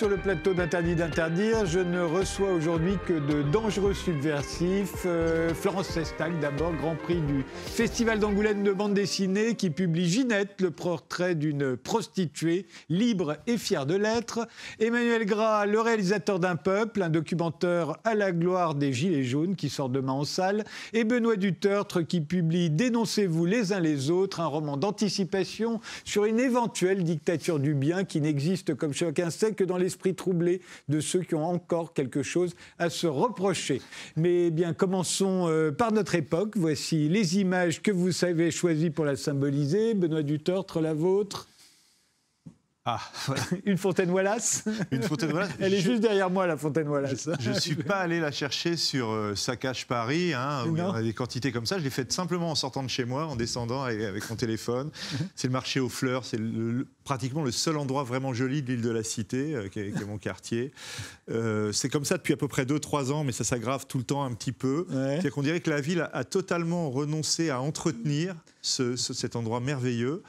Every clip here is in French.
Sur le plateau d'Interdit d'interdire. Je ne reçois aujourd'hui que de dangereux subversifs. Euh, Florence Sestac, d'abord, Grand Prix du Festival d'Angoulême de bande dessinée, qui publie Ginette, le portrait d'une prostituée libre et fière de l'être. Emmanuel Gras, le réalisateur d'un peuple, un documentaire à la gloire des Gilets jaunes, qui sort demain en salle. Et Benoît Dutertre, qui publie Dénoncez-vous les uns les autres, un roman d'anticipation sur une éventuelle dictature du bien qui n'existe comme chacun sait que dans l'esprit troublé de ceux qui ont encore quelque chose à se reprocher. Mais eh bien, commençons euh, par notre époque. Voici les images que vous avez choisies pour la symboliser. Benoît Dutertre, la vôtre. Ah, une fontaine Wallace Une fontaine Wallace Elle est juste derrière moi, la fontaine Wallace. Je ne suis pas allé la chercher sur euh, Saccage Paris, hein, où il y a des quantités comme ça. Je l'ai faite simplement en sortant de chez moi, en descendant avec, mon téléphone. C'est le marché aux fleurs, c'est pratiquement le seul endroit vraiment joli de l'île de la Cité, euh, qui, est, mon quartier. Euh, c'est comme ça depuis à peu près 2-3 ans, mais ça s'aggrave tout le temps un petit peu. C'est-à-dire qu'on dirait que la ville a, totalement renoncé à entretenir cet endroit merveilleux,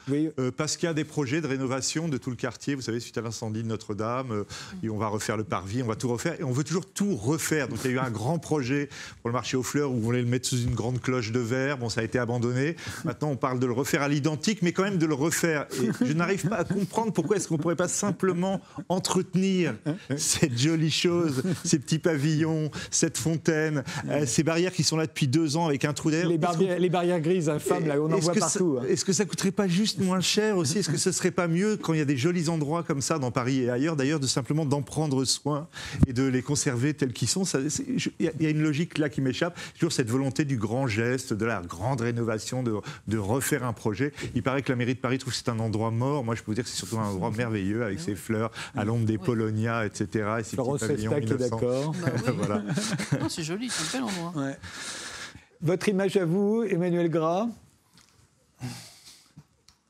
parce qu'il y a des projets de rénovation de tout le quartier, vous savez, suite à l'incendie de Notre-Dame, euh, et on va refaire le parvis, on va tout refaire, et on veut toujours tout refaire. Donc il y a eu un grand projet pour le marché aux fleurs où on voulait le mettre sous une grande cloche de verre, bon ça a été abandonné. Maintenant on parle de le refaire à l'identique, mais quand même de le refaire. Et je n'arrive pas à comprendre pourquoi est-ce qu'on ne pourrait pas simplement entretenir cette jolie chose, ces petits pavillons, cette fontaine, euh, ces barrières qui sont là depuis deux ans avec un trou d'air. Les, les, barrières grises infâmes, là, on en voit partout. Hein. Est-ce que ça coûterait pas juste moins cher aussi? Est-ce que ce serait pas mieux quand il y a des jolis endroits comme ça dans Paris et ailleurs, d'ailleurs, de simplement d'en prendre soin et de les conserver tels qu'ils sont? Il y, a une logique là qui m'échappe. Toujours cette volonté du grand geste, de la grande rénovation, de, de, refaire un projet. Il paraît que la mairie de Paris trouve que c'est un endroit mort. Moi, je peux vous dire que c'est surtout un endroit merveilleux avec ses fleurs à l'ombre des Polonia, etc. Et ces petits pavillons d'accord. Bah voilà. c'est joli, c'est un bel endroit. Votre image à vous, Emmanuel Gras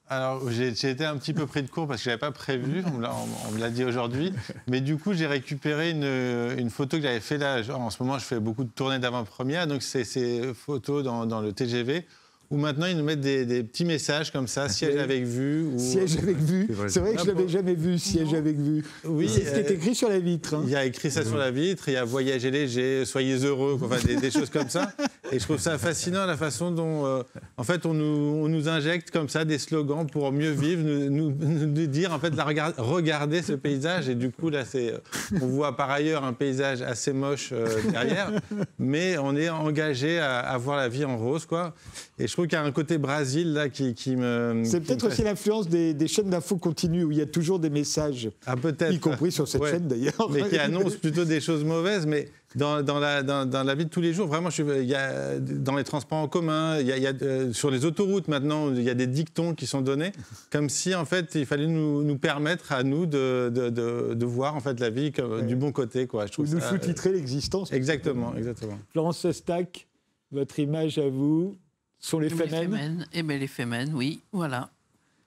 alors, j'ai été un petit peu pris de court parce que je n'avais pas prévu, on me l'a dit aujourd'hui. Mais du coup, j'ai récupéré une, photo que j'avais fait là. En ce moment, je fais beaucoup de tournées d'avant-première. Donc, c'est ces photos dans, dans, le TGV où maintenant ils nous mettent des, petits messages comme ça, siège avec vue. Ou... Siège avec vue. C'est vrai, que je ne l'avais jamais vu, siège avec vue. Oui, c'est ce qui est euh, écrit sur la vitre. Hein. Il y a écrit ça sur la vitre, il y a voyager léger, soyez heureux, enfin, des, choses comme ça. Et je trouve ça fascinant la façon dont, euh, en fait, on nous, on nous, injecte comme ça des slogans pour mieux vivre, nous, nous, dire en fait, la, regardez ce paysage. Et du coup, là, c'est, on voit par ailleurs un paysage assez moche euh, derrière, mais on est engagé à, à voir la vie en rose, quoi. Et je trouve qu'il y a un côté Brésil là qui, me. C'est peut-être aussi l'influence des, chaînes d'infos continues où il y a toujours des messages. Ah, peut-être. Y compris sur cette chaîne d'ailleurs. Mais qui annoncent plutôt des choses mauvaises. Mais dans, la, dans, la, vie de tous les jours, vraiment, je, il y a, dans les transports en commun, il y a, euh, sur les autoroutes maintenant, il y a des dictons qui sont donnés, comme si en fait il fallait nous, nous permettre à nous de, de, de, voir en fait la vie comme, du bon côté. Quoi. Je trouve nous sous-titrer l'existence. Exactement, exactement. Florence Sestac, votre image à vous sont les femmes Eh bien, les femmes, oui, voilà.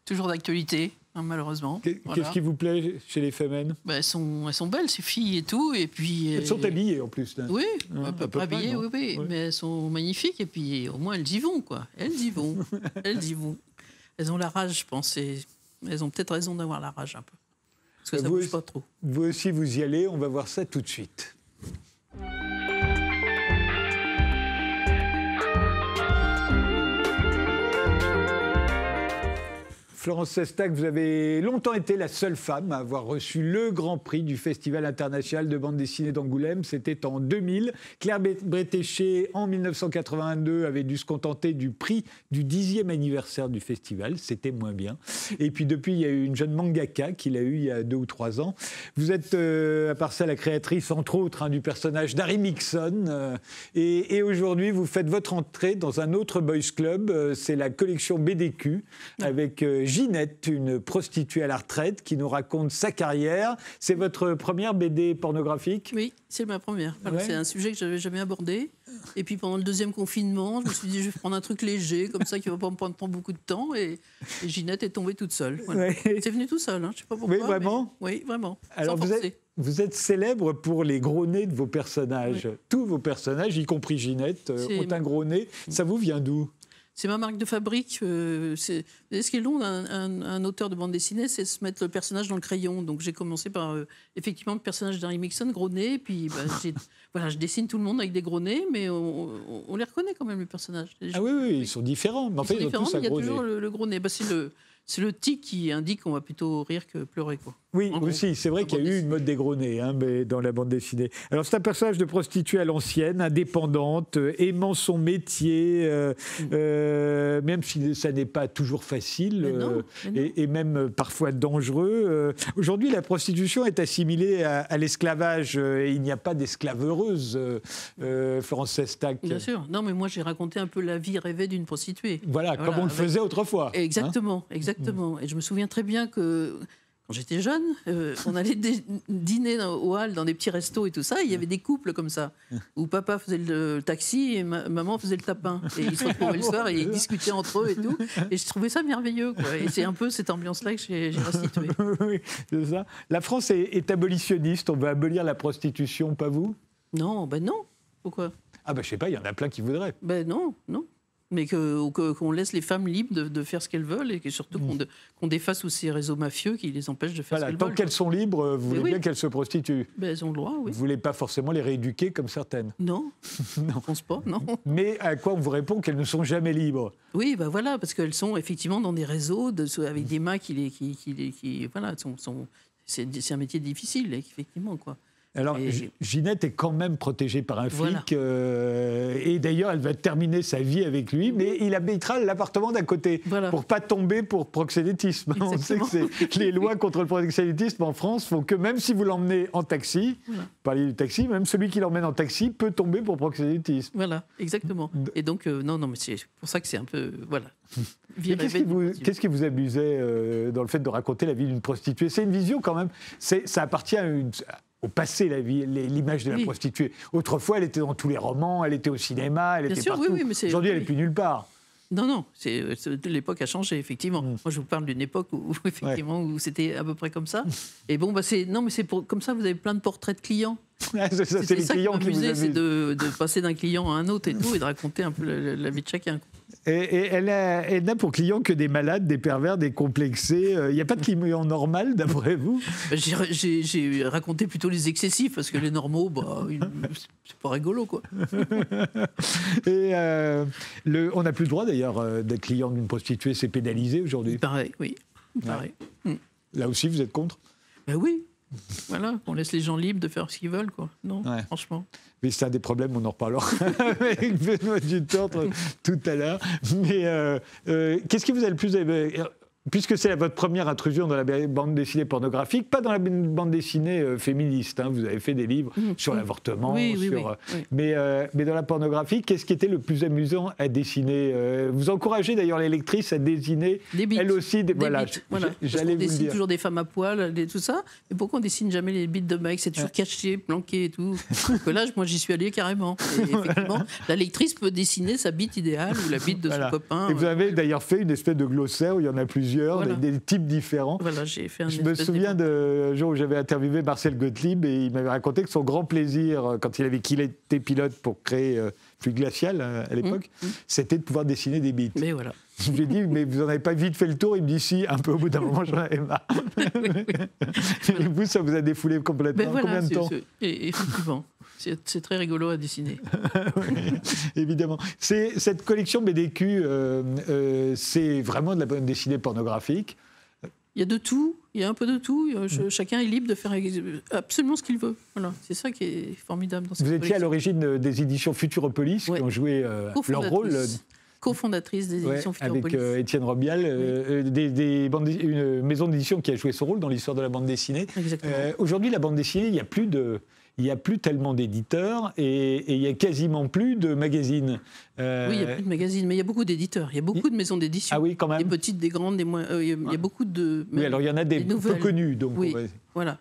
Toujours d'actualité, hein, malheureusement. Qu'est-ce qui vous plaît chez les femmes? Ben, elles, sont, elles sont belles, ces filles et tout. Et puis, elles sont habillées en plus. Oui, hein, peu, peu habillées, oui, oui. Mais elles sont magnifiques. Et puis, au moins, elles y vont, quoi. Elles y vont. elles y vont. Elles ont la rage, je pense. elles ont peut-être raison d'avoir la rage un peu. Parce que ça ne bouge pas trop. Vous aussi, vous y allez. On va voir ça tout de suite. Florence Sestac, vous avez longtemps été la seule femme à avoir reçu le grand prix du Festival international de bande dessinée d'Angoulême. C'était en 2000. Claire Bretéché, en 1982, avait dû se contenter du prix du dixième anniversaire du festival. C'était moins bien. Et puis depuis, il y a eu une jeune mangaka qu'il a eu il y a deux ou trois ans. Vous êtes, euh, à part ça, la créatrice, entre autres, hein, du personnage d'Harry Mixon. Euh, et, aujourd'hui, vous faites votre entrée dans un autre boys club. Euh, c'est la collection BDQ avec Ginette, une prostituée à la retraite, qui nous raconte sa carrière. C'est votre première BD pornographique? Oui, c'est ma première. C'est un sujet que je n'avais jamais abordé. Et puis pendant le deuxième confinement, je me suis dit, je vais prendre un truc léger, comme ça, qui ne va pas me prendre beaucoup de temps. Et, Ginette est tombée toute seule. C'est venu tout seul, hein. je ne sais pas pourquoi. Oui, vraiment Oui, vraiment. Alors vous êtes, vous êtes, célèbre pour les gros nez de vos personnages. Tous vos personnages, y compris Ginette, euh, ont un gros nez. Ça vous vient d'où? C'est ma marque de fabrique. Euh, c'est ce qui est long d'un un, auteur de bande dessinée, c'est se mettre le personnage dans le crayon. Donc j'ai commencé par euh, effectivement le personnage d'Harry Mixon, gros nez, puis bah, voilà, je dessine tout le monde avec des gros nez, mais on, les reconnaît quand même les personnages. ah oui, oui, ils sont différents. Mais en fait, ils, sont différents, il y a toujours le, le, gros nez. Bah, c'est le c'est le tic qui indique qu'on va plutôt rire que pleurer. Quoi. Oui, aussi, c'est vrai qu'il y a eu une mode nez hein, mais dans la bande dessinée. Alors c'est un personnage de prostituée à l'ancienne, indépendante, euh, aimant son métier, euh, euh, même si ça n'est pas toujours facile Et, même parfois dangereux. Aujourd'hui, la prostitution est assimilée à, l'esclavage et il n'y a pas d'esclave heureuse, Florence Sestac. Bien sûr. Non, mais moi j'ai raconté un peu la vie rêvée d'une prostituée. Voilà, comme on le faisait autrefois. Hein. Exactement, exactement. Exactement. Et je me souviens très bien que quand j'étais jeune, euh, on allait dîner au hall dans des petits restos et tout ça. il y avait des couples comme ça, où papa faisait le taxi et maman faisait le tapin. Et ils se retrouvaient le soir et ils discutaient entre eux et tout. Et je trouvais ça merveilleux. Quoi. Et c'est un peu cette ambiance-là que j'ai restituée. oui, c'est ça. La France est, est, abolitionniste. On veut abolir la prostitution, pas vous? Non, ben non. Pourquoi? Ah ben je sais pas, il y en a plein qui voudraient. Ben non, non mais qu'on laisse les femmes libres de, faire ce qu'elles veulent et que surtout qu'on mmh. défasse aussi ces réseaux mafieux qui les empêchent de faire ce qu'elles veulent. Tant qu'elles sont libres, vous voulez bien qu'elles se prostituent. Ben, elles ont le droit, oui. Vous voulez pas forcément les rééduquer comme certaines Non, non. je pense pas, non. Mais à quoi on vous répond qu'elles ne sont jamais libres? Oui, ben voilà, parce qu'elles sont effectivement dans des réseaux de, avec des mains qui les... Qui, qui, qui voilà, sont, sont c'est un métier difficile, effectivement, quoi. Alors, Ginette est quand même protégée par un flic. Euh, et d'ailleurs, elle va terminer sa vie avec lui, mais il habitera l'appartement d'à côté pour pas tomber pour proxénétisme. On sait que les lois contre le proxénétisme en France font que même si vous l'emmenez en taxi, voilà. parlez du taxi, même celui qui l'emmène en taxi peut tomber pour proxénétisme. Voilà, exactement. Et donc, euh, non, non, mais c'est pour ça que c'est un peu. Voilà. Qu'est-ce qui, vous, qui vous amusait euh, dans le fait de raconter la vie d'une prostituée? C'est une vision quand même. Ça appartient à une, au passé l'image de la prostituée. Autrefois, elle était dans tous les romans, elle était au cinéma, elle était partout. Aujourd'hui, elle n'est plus nulle part. Non, non, l'époque a changé, effectivement. Mm. Moi, je vous parle d'une époque où, effectivement, où c'était à peu près comme ça. Et bon, bah, c'est, non, mais c'est pour, comme ça, vous avez plein de portraits de clients. c'est ça, c'est les clients qui, vous c'est de, de, passer d'un client à un autre et tout, et de raconter un peu la vie de chacun. Et, elle, n'a pour clients que des malades, des pervers, des complexés. Il euh, n'y a pas de clients normal, d'après vous? J'ai raconté plutôt les excessifs, parce que les normaux, bah, c'est pas rigolo, quoi. et euh, le, on n'a plus le droit, d'ailleurs, euh, d'être client d'une prostituée, c'est pénalisé aujourd'hui? Pareil, oui. Pareil. Mm. Là aussi, vous êtes contre? Ben oui. Voilà, on laisse les gens libres de faire ce qu'ils veulent, quoi. Non, franchement. Mais c'est un des problèmes, on en reparlera avec Benoît Dutortre tout à l'heure. Mais euh, euh, qu'est-ce qui vous a le plus puisque c'est votre première intrusion dans la bande dessinée pornographique, pas dans la bande dessinée euh, féministe. Hein, vous avez fait des livres mmh, sur mmh. l'avortement, oui, sur, euh, Mais, euh, mais dans la pornographie, qu'est-ce qui était le plus amusant à dessiner Vous encouragez d'ailleurs les lectrices à dessiner, des elles aussi, des, voilà. J'allais vous dessine toujours des femmes à poil, et tout ça. Mais pourquoi on dessine jamais les bites de mecs? C'est toujours caché, planqué et tout. que là, moi, j'y suis allé carrément. effectivement, la lectrice peut dessiner sa bite idéale ou la bite de son copain. Et vous avez d'ailleurs fait une espèce de glossaire où il y en a plusieurs des, types différents. Voilà, j'ai fait un Je me souviens de jour où j'avais interviewé Marcel Gottlieb et il m'avait raconté que son grand plaisir, euh, quand il avait qu'il était pilote pour créer euh, Fluide Glacial euh, à l'époque, mmh, mmh. c'était de pouvoir dessiner des bits. Mais voilà. Je lui ai dit, mais vous n'en avez pas vite fait le tour? Il me dit, si, un peu au bout d'un moment, j'en avais marre. et vous, ça vous a défoulé complètement? Combien de temps? Effectivement. C'est très rigolo à dessiner. évidemment. Cette collection BDQ, euh, euh, c'est vraiment de la bande dessinée pornographique. Il y a de tout, il y a un peu de tout. Mm. chacun est libre de faire absolument ce qu'il veut. Voilà, c'est ça qui est formidable dans cette Vous étiez à l'origine des éditions Futuropolis qui ont joué euh, leur rôle cofondatrice des éditions Futuropolis. Avec Étienne Robial, des, des une maison d'édition qui a joué son rôle dans l'histoire de la bande dessinée. Aujourd'hui, la bande dessinée, il n'y a plus de il n'y a plus tellement d'éditeurs et, il n'y a quasiment plus de magazines. Euh, oui, il n'y a plus de magazines, mais il y a beaucoup d'éditeurs. Il y a beaucoup de maisons d'édition. Ah oui, quand même. Des petites, des grandes, des moins. Euh, il, y a, beaucoup de. Oui, alors il y en a des, peu connus. Donc oui, voilà.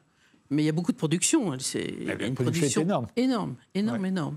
Mais il y a beaucoup de production. C'est une, production énorme. Énorme, énorme, énorme.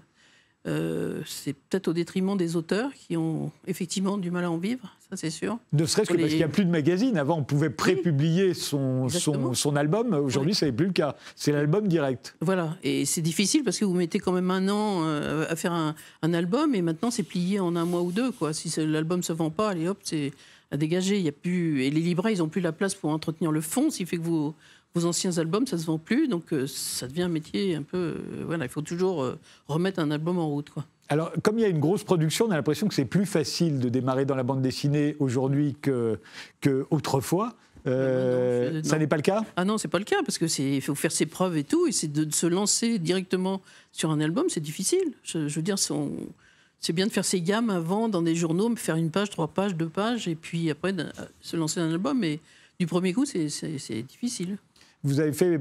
Euh, c'est peut-être au détriment des auteurs qui ont effectivement du mal à en vivre, ça c'est sûr. Ne serait-ce que parce qu'il n'y a plus de magazines. Avant, on pouvait prépublier son, son, album. Aujourd'hui, ce n'est plus le cas. C'est l'album direct. Voilà. Et c'est difficile parce que vous mettez quand même un an euh, à faire un, album et maintenant c'est plié en un mois ou deux. Quoi. Si l'album ne se vend pas, allez hop, c'est à dégager. Il y a plus... Et les libraires, ils n'ont plus la place pour entretenir le fond, ce qui fait que vous vos anciens albums, ça se vend plus, donc euh, ça devient un métier un peu. Euh, voilà, il faut toujours euh, remettre un album en route, quoi. Alors, comme il y a une grosse production, on a l'impression que c'est plus facile de démarrer dans la bande dessinée aujourd'hui que, que autrefois. ça n'est pas le cas? Ah non, c'est pas le cas parce que c'est faut faire ses preuves et tout, et c'est de, se lancer directement sur un album, c'est difficile. Je, veux dire, c'est bien de faire ses gammes avant dans des journaux, faire une page, trois pages, deux pages, et puis après se lancer dans un album. Mais du premier coup, c'est difficile vous avez fait,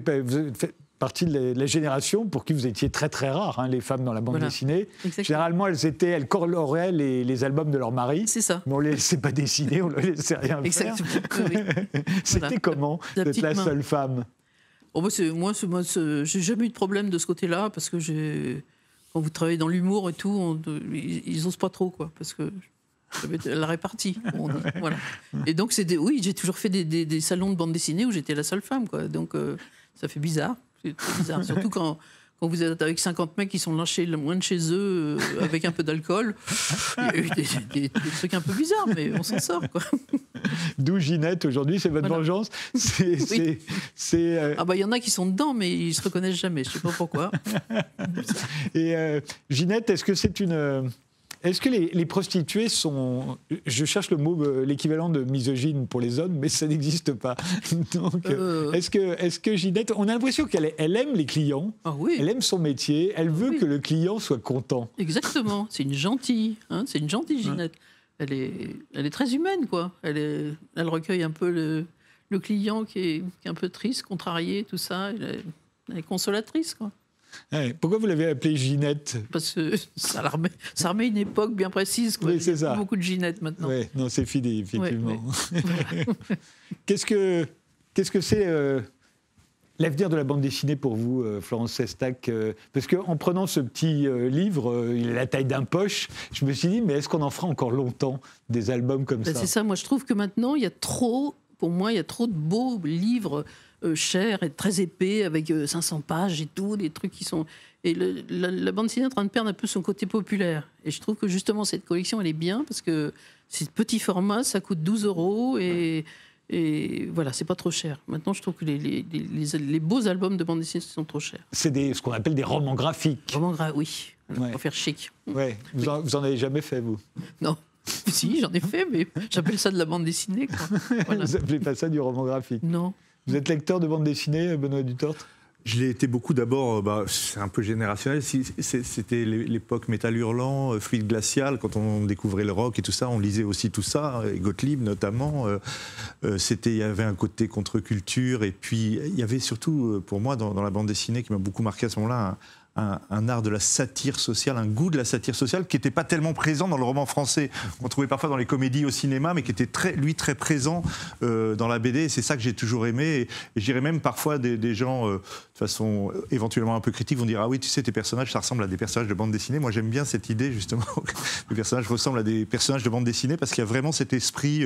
partie de la, génération pour qui vous étiez très très rare, hein, les femmes dans la bande dessinée. Généralement, elles étaient, elles coloraient les, les albums de leur mari. C'est ça. Mais on les laissait pas dessiner, on ne les laissait rien Exactement. faire. C'était comment d'être la, seule femme? Oh, bah, Moi, moi j'ai jamais eu de problème de ce côté-là parce que quand vous travaillez dans l'humour et tout, ils, n'osent pas trop quoi, parce que la répartie. voilà. Et donc, c'est oui, j'ai toujours fait des, salons de bande dessinée où j'étais la seule femme. Quoi. Donc, euh, ça fait bizarre. bizarre. Surtout quand, quand vous êtes avec 50 mecs qui sont lâchés loin de chez eux, euh, avec un peu d'alcool. Il y a eu des, trucs un peu bizarres, mais on s'en sort. D'où Ginette aujourd'hui, c'est votre vengeance. C'est, euh, Ah bah il y en a qui sont dedans, mais ils se reconnaissent jamais. Je sais pas pourquoi. Et Ginette, est-ce que c'est une est-ce que les, prostituées sont. Je cherche le mot, euh, l'équivalent de misogyne pour les hommes, mais ça n'existe pas. Donc, euh. est-ce que, est que Ginette. On a l'impression qu'elle elle aime les clients. Ah oui. Elle aime son métier. Elle veut que le client soit content. Exactement. C'est une gentille. Hein, c'est une gentille Ginette. Elle, est, elle est très humaine, quoi. Elle, est, elle recueille un peu le, le client qui est, qui est, un peu triste, contrarié, tout ça. Elle est, elle est consolatrice, quoi. Pourquoi vous l'avez appelée Ginette? Parce que ça remet, ça remet une époque bien précise. Quoi. Oui, c'est ça. Beaucoup de Ginette maintenant. Oui, non, c'est fini, effectivement. qu'est-ce que qu'est-ce que c'est euh, l'avenir de la bande dessinée pour vous, euh, Florence Sestac euh, Parce qu'en prenant ce petit livre, il a la taille d'un poche, je me suis dit, mais est-ce qu'on en fera encore longtemps des albums comme ben, ça? C'est ça, moi je trouve que maintenant, il y a trop, pour moi, il y a trop de beaux livres cher et très épais, avec 500 euh, pages et tout, des trucs qui sont... Et la, bande dessinée est en train de perdre un peu son côté populaire. Et je trouve que justement, cette collection, elle est bien, parce que c'est petit format, ça coûte 12 euros, et... Et voilà, c'est pas trop cher. Maintenant, je trouve que les, les, les, beaux albums de bande dessinée sont trop chers. C'est ce qu'on appelle des romans graphiques. Romans graphiques, oui. Pour faire chic. Ouais. Vous, En, vous, en, avez jamais fait, vous? Non. si, j'en ai fait, mais j'appelle ça de la bande dessinée. Quoi. Voilà. Vous n'appelez pas ça du roman graphique? Non. Vous êtes lecteur de bande dessinée, Benoît Dutort je l'ai été beaucoup d'abord, euh, bah, c'est un peu générationnel, c'était l'époque métal hurlant, euh, fluide glacial, quand on découvrait le rock et tout ça, on lisait aussi tout ça, et Gottlieb notamment. Euh, il y avait un côté contre-culture, et puis il y avait surtout, pour moi, dans la bande dessinée, qui m'a beaucoup marqué à ce moment-là, un, art de la satire sociale, un goût de la satire sociale qui n'était pas tellement présent dans le roman français. On trouvait parfois dans les comédies au cinéma, mais qui était très, lui très présent euh, dans la BD. C'est ça que j'ai toujours aimé. Et, et j'irais même parfois des, gens, euh, de façon euh, éventuellement un peu critique, vont dire Ah oui, tu sais, tes personnages, ça ressemble à des personnages de bande dessinée. Moi, j'aime bien cette idée, justement, que les personnages ressemblent à des personnages de bande dessinée parce qu'il y a vraiment cet esprit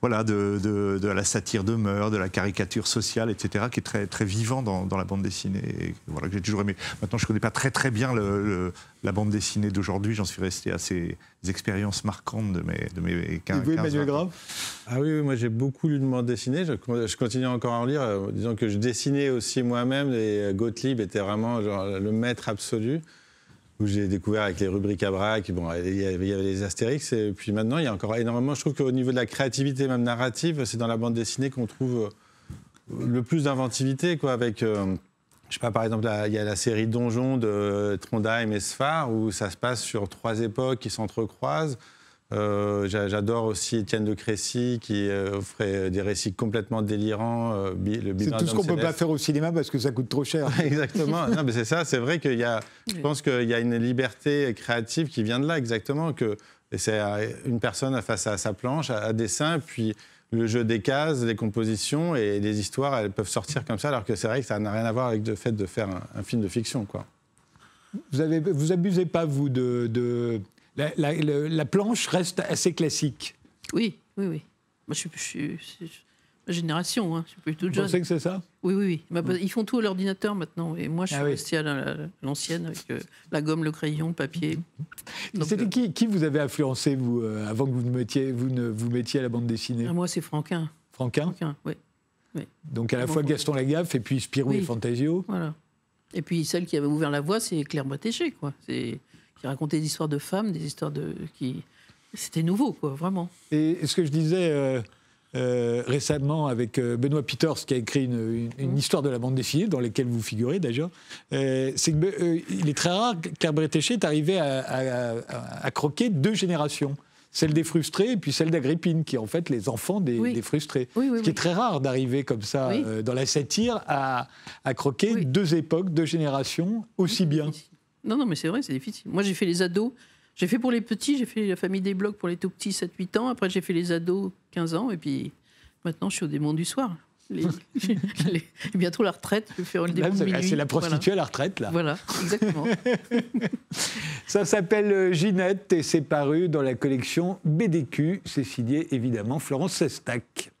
voilà, de, de, la satire de mœurs, de la caricature sociale, etc., qui est très, très vivant dans, la bande dessinée. Voilà, que j'ai toujours aimé. Maintenant, je connais pas très très bien la bande dessinée d'aujourd'hui. J'en suis resté à ces expériences marquantes de mes, de mes 15, Et vous, Emmanuel Grave? Ah oui, moi j'ai beaucoup lu de bande dessinée. Je, je, continue encore à en lire. Euh, disons que je dessinais aussi moi-même et Gottlieb était vraiment genre, le maître absolu où j'ai découvert avec les rubriques à braque, bon, il y, avait, les Astérix, et puis maintenant, il y a encore énormément. Je trouve qu'au niveau de la créativité, même narrative, c'est dans la bande dessinée qu'on trouve euh, le plus d'inventivité, quoi, avec. Euh, je sais pas, par exemple, il y a la série Donjon de Trondheim et Sfar, où ça se passe sur trois époques qui s'entrecroisent. Euh, j'adore aussi Étienne de Crécy qui euh, ferait des récits complètement délirants. Euh, c'est tout ce qu'on ne peut pas faire au cinéma parce que ça coûte trop cher. exactement. non, mais c'est ça. C'est vrai qu'il y a. Je pense qu'il y a une liberté créative qui vient de là exactement que c'est une personne face à sa planche, à, à dessin, puis le jeu des cases, les compositions et les histoires, elles peuvent sortir comme ça, alors que c'est vrai que ça n'a rien à voir avec le fait de faire un, film de fiction. Quoi. Vous avez, vous abusez pas vous de, la, planche reste assez classique. Oui, oui, oui. Moi, je, génération, hein. je suis plus toute jeune. Vous pensez que c'est ça? Oui, oui, oui. Mm. Ils font tout à l'ordinateur maintenant. Et moi, je suis ah restée à l'ancienne avec euh, la gomme, le crayon, le papier. C'était euh, qui, qui, vous avez influencé, vous, euh, avant que vous ne mettiez, vous ne vous mettiez à la bande dessinée? Ah, Moi, c'est Franquin. Franquin? Franquin, oui. Donc à la fois Gaston Lagaffe et puis Spirou et Fantasio. Voilà. Et puis celle qui avait ouvert la voie, c'est Claire Boitéché, quoi. C'est qui racontait des histoires de femmes, des histoires de qui c'était nouveau, quoi, vraiment. Et ce que je disais euh, euh, récemment avec euh, Benoît Peters, qui a écrit une, mmh. histoire de la bande dessinée, dans laquelle vous figurez d'ailleurs, c'est qu'il est très rare, Claire Bretéché est arrivé à, croquer deux générations celle des frustrés et puis celle d'Agrippine, qui est en fait les enfants des, frustrés. ce qui est très rare d'arriver comme ça dans la satire à, croquer deux époques, deux générations aussi bien. Non, non, mais c'est vrai, c'est difficile. Moi, j'ai fait les ados. J'ai fait pour les petits, j'ai fait la famille des blocs pour les tout petits, 7-8 ans. Après, j'ai fait les ados, 15 ans. Et puis maintenant, je suis au démon du soir. bientôt la retraite, je vais faire le démon de C'est la prostituée à la retraite, là. Voilà, exactement. Ça s'appelle euh, Ginette et c'est paru dans la collection BDQ. C'est signé, évidemment, Florence Sestac.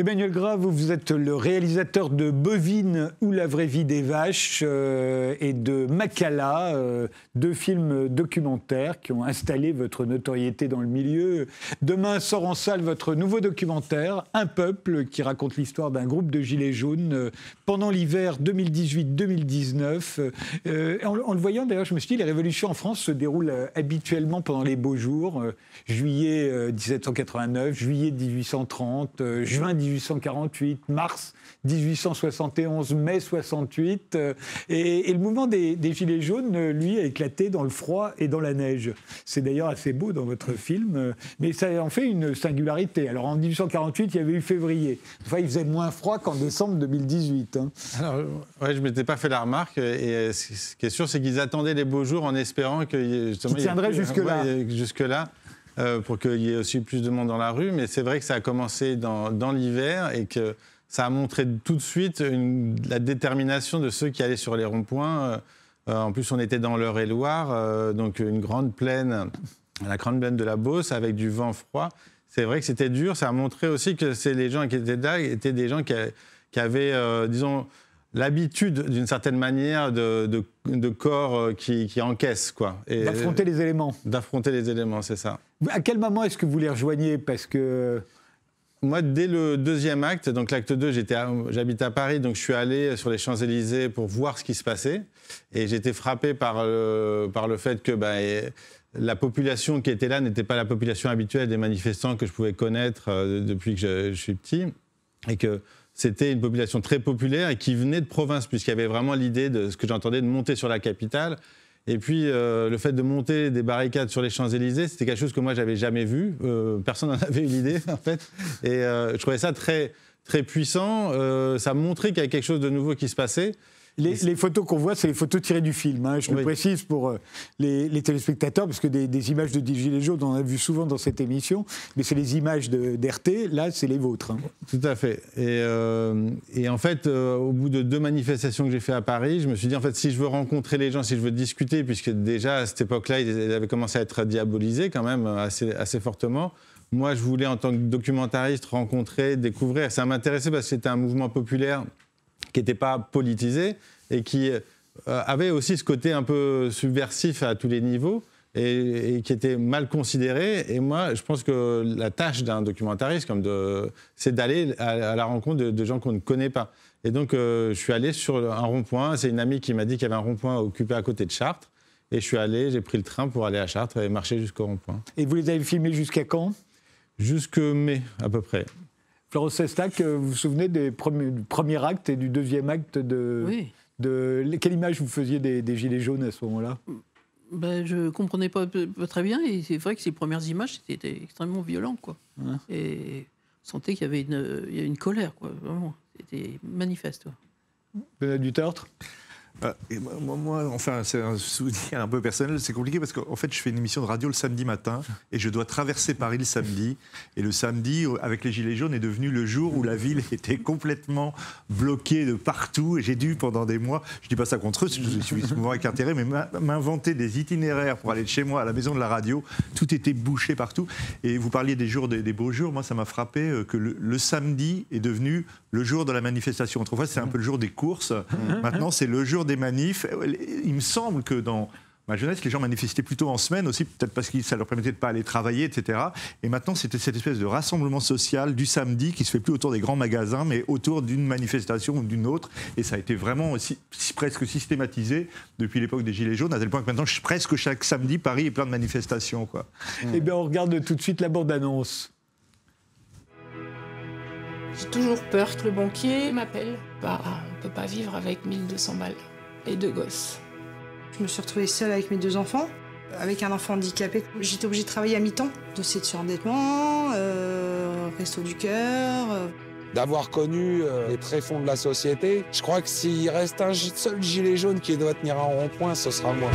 Emmanuel Grave, vous êtes le réalisateur de Bovine ou la vraie vie des vaches euh, et de Macala, euh, deux films documentaires qui ont installé votre notoriété dans le milieu. Demain sort en salle votre nouveau documentaire, Un peuple, qui raconte l'histoire d'un groupe de gilets jaunes euh, pendant l'hiver 2018-2019. En, le voyant, d'ailleurs, je me suis dit, les révolutions en France se déroulent habituellement pendant les beaux jours, juillet 1789, juillet 1830, juin 18 1848, mars 1871, mai 68. Euh, et, le mouvement des, Gilets jaunes, lui, a éclaté dans le froid et dans la neige. C'est d'ailleurs assez beau dans votre film, euh, mais ça en fait une singularité. Alors en 1848, il y avait eu février. Enfin, il faisait moins froid qu'en décembre 2018. Hein. Alors, ouais, je ne m'étais pas fait la remarque. Et euh, ce qui est sûr, c'est qu'ils attendaient les beaux jours en espérant que justement, tiendrait jusque-là. jusque-là. Euh, pour qu'il y ait aussi plus de monde dans la rue. Mais c'est vrai que ça a commencé dans, l'hiver et que ça a montré tout de suite la détermination de ceux qui allaient sur les ronds-points. Euh, en plus, on était dans l'Eure-et-Loire, euh, donc une grande plaine, la grande plaine de la Beauce, avec du vent froid. C'est vrai que c'était dur. Ça a montré aussi que les gens qui étaient là étaient des gens qui, qui avaient, disons, l'habitude, d'une certaine manière, de, de, corps euh, qui, qui encaisse. quoi. D'affronter les éléments. D'affronter les éléments, c'est ça. À quel moment est-ce que vous les rejoignez? Parce que... Moi, dès le deuxième acte, donc l'acte 2, j'habite à Paris, donc je suis allé sur les Champs-Élysées pour voir ce qui se passait. Et j'étais frappé par le, par le fait que bah, la population qui était là n'était pas la population habituelle des manifestants que je pouvais connaître euh, depuis que je, je, suis petit. Et que c'était une population très populaire et qui venait de province, puisqu'il y avait vraiment l'idée de ce que j'entendais de monter sur la capitale. Et puis, euh, le fait de monter des barricades sur les Champs-Élysées, c'était quelque chose que moi, j'avais jamais vu. Euh, personne n'en avait eu l'idée, en fait. Et euh, je trouvais ça très, très puissant. ça montrait qu'il y avait quelque chose de nouveau qui se passait. Les, photos qu'on voit, c'est les photos tirées du film. Hein. Je le précise pour euh, les, téléspectateurs, parce que des, images de 10 Gilets jaunes, on en a vu souvent dans cette émission, mais c'est les images d'RT, là, c'est les vôtres. Hein. Tout à fait. Et, euh, en fait, euh, au bout de deux manifestations que j'ai fait à Paris, je me suis dit, en fait, si je veux rencontrer les gens, si je veux discuter, puisque déjà, à cette époque-là, ils avaient commencé à être diabolisés quand même assez, assez fortement, moi, je voulais, en tant que documentariste, rencontrer, découvrir. Ça m'intéressait parce que c'était un mouvement populaire qui n'était pas politisé et qui euh, avait aussi ce côté un peu subversif à tous les niveaux. Et, qui était mal considéré. Et moi, je pense que la tâche d'un documentariste, comme de, c'est d'aller à, la rencontre de, gens qu'on ne connaît pas. Et donc, euh, je suis allé sur un rond-point. C'est une amie qui m'a dit qu'il y avait un rond-point occupé à côté de Chartres. Et je suis allé, j'ai pris le train pour aller à Chartres et marcher jusqu'au rond-point. Et vous les avez filmés jusqu'à quand? Jusque mai, à peu près. Florence Sestac, euh, vous vous souvenez des premiers, du premier acte et du deuxième acte de, oui. de Quelle image vous faisiez des, Gilets jaunes à ce moment-là? Ben, Je ne comprenais pas, très bien. Et c'est vrai que ces premières images, c'était extrêmement violent. Quoi. Et on sentait qu'il y avait une, il y avait une colère. Quoi, vraiment. C'était manifeste. Benoît Dutertre? Euh, moi, enfin, c'est un souvenir un peu personnel. C'est compliqué parce qu'en fait, je fais une émission de radio le samedi matin et je dois traverser Paris le samedi. Et le samedi, avec les Gilets jaunes, est devenu le jour où la ville était complètement bloquée de partout. Et j'ai dû, pendant des mois, je dis pas ça contre eux, je suis souvent avec intérêt, mais m'inventer des itinéraires pour aller de chez moi à la maison de la radio. Tout était bouché partout. Et vous parliez des jours, des, beaux jours. Moi, ça m'a frappé euh, que le, samedi est devenu le jour de la manifestation. Autrefois, c'est un peu le jour des courses. Mmh. Maintenant, c'est le jour des manifs. Il me semble que dans ma jeunesse, les gens manifestaient plutôt en semaine aussi, peut-être parce que ça leur permettait de ne pas aller travailler, etc. Et maintenant, c'était cette espèce de rassemblement social du samedi qui se fait plus autour des grands magasins, mais autour d'une manifestation ou d'une autre. Et ça a été vraiment aussi, presque systématisé depuis l'époque des Gilets jaunes, à tel point que maintenant, presque chaque samedi, Paris est plein de manifestations. Quoi. Eh bien, on regarde tout de suite la bande-annonce. J'ai toujours peur que le banquier m'appelle. Bah, on ne peut pas vivre avec 1200 balles et deux gosses. Je me suis retrouvée seule avec mes deux enfants, avec un enfant handicapé. J'étais obligée de travailler à mi-temps, dossier de surendettement, euh, resto du cœur. Euh. D'avoir connu euh, les tréfonds de la société, je crois que s'il reste un seul gilet jaune qui doit tenir un rond-point, ce sera moi.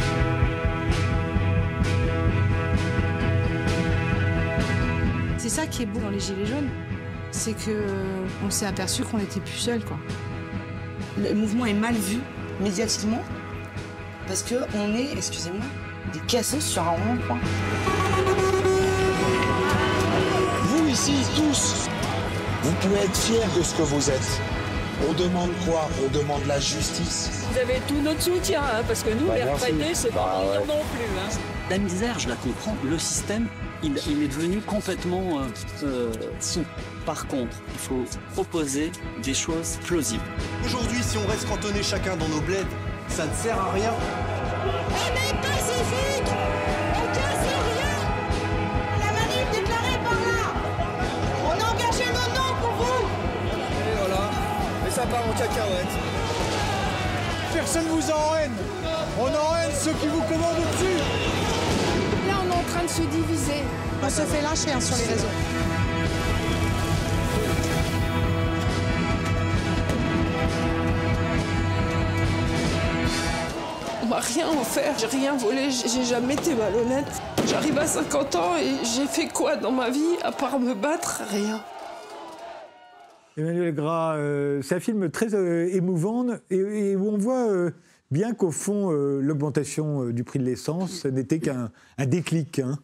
C'est ça qui est beau dans les gilets jaunes, c'est que on s'est aperçu qu'on n'était plus seul, quoi. Le mouvement est mal vu médiatiquement parce qu'on est, excusez-moi, des cassés sur un rond-point. Vous ici, tous, vous pouvez être fiers de ce que vous êtes. On demande quoi? On demande la justice. Vous avez tout notre soutien, hein, parce que nous, bah, les retraités, c'est pas bah, non plus. Hein. La misère, je la comprends. Le système, il, est devenu complètement euh, euh. Par contre, il faut proposer des choses plausibles. Aujourd'hui, si on reste cantonné chacun dans nos bleds, ça ne sert à rien. On est pacifique On casse rien La manif déclarée par là On a engagé nos noms pour vous Et voilà, mais ça part en cacahuète. Personne vous en haine On en haine ceux qui vous commandent au-dessus Là, on est en train de se diviser. On se fait lâcher hein, sur les réseaux. Rien offert, j'ai rien volé, j'ai jamais été malhonnête. J'arrive à 50 ans et j'ai fait quoi dans ma vie à part me battre? Rien. Emmanuel Gras, euh, c'est un film très euh, émouvant et, où on voit euh, bien qu'au fond, l'augmentation du prix de l'essence n'était qu'un déclic. Hein.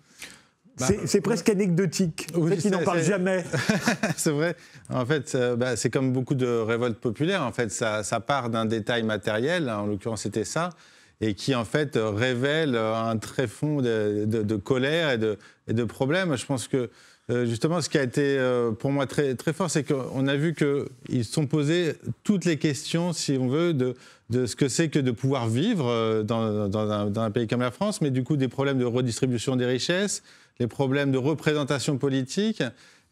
Bah, c'est presque anecdotique. En fait, n'en parle jamais. c'est vrai. En fait, bah, c'est comme beaucoup de révoltes populaires. En fait, ça, ça part d'un détail matériel. En l'occurrence, c'était ça et qui en fait révèle un tréfonds de, de, colère et de, et de, problèmes. Je pense que justement, ce qui a été euh, pour moi très, très fort, c'est qu'on a vu qu'ils se sont posés toutes les questions, si on veut, de, ce que c'est que de pouvoir vivre euh, dans, un, pays comme la France, mais du coup des problèmes de redistribution des richesses, les problèmes de représentation politique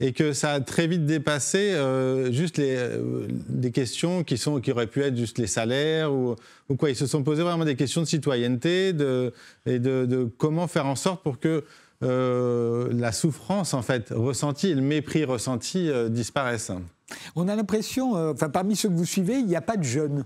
et que ça a très vite dépassé euh, juste les, euh, questions qui, sont, qui auraient pu être juste les salaires ou, ou, quoi. Ils se sont posés vraiment des questions de citoyenneté et de, comment faire en sorte pour que euh, la souffrance en fait ressentie et le mépris ressenti disparaissent. On a l'impression, enfin parmi ceux que vous suivez, il n'y a pas de jeunes.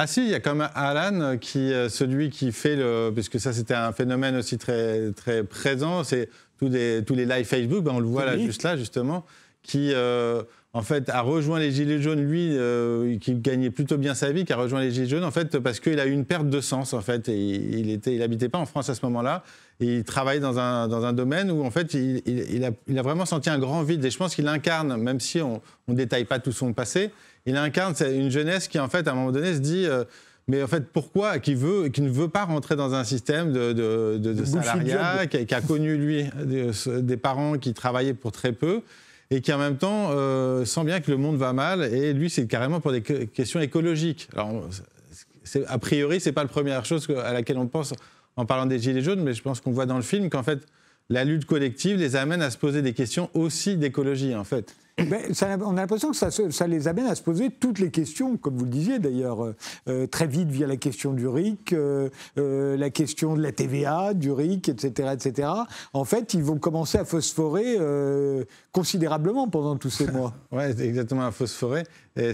Ah si, il y a comme Alan, qui, celui qui fait le... Puisque ça, c'était un phénomène aussi très, très présent. C'est tous, tous les lives Facebook, ben, on le voit là, juste là, justement, qui euh, en fait a rejoint les Gilets jaunes, lui, euh, qui gagnait plutôt bien sa vie, qui a rejoint les Gilets jaunes, en fait, parce qu'il a eu une perte de sens, en fait. Et il était, il habitait pas en France à ce moment-là. Il travaillait dans un, dans un domaine où, en fait, il, il, a, il, a, vraiment senti un grand vide. Et je pense qu'il incarne, même si on ne détaille pas tout son passé, il incarne une jeunesse qui, en fait, à un moment donné, se dit... Euh, mais en fait, pourquoi qui, veut, qui ne veut pas rentrer dans un système de, de, salariat, qui a, connu, lui, des, parents qui travaillaient pour très peu, et qui en même temps euh, sent bien que le monde va mal, et lui, c'est carrément pour des questions écologiques. Alors, a priori, ce n'est pas la première chose à laquelle on pense en parlant des Gilets jaunes, mais je pense qu'on voit dans le film qu'en fait, la lutte collective les amène à se poser des questions aussi d'écologie, en fait. Ben, on a l'impression que ça, les amène à se poser toutes les questions, comme vous le disiez d'ailleurs, euh, euh, très vite via la question du RIC, euh, la question de la TVA, du RIC, etc., etc. En fait, ils vont commencer à phosphorer considérablement pendant tous ces mois. oui, exactement, à phosphorer. Et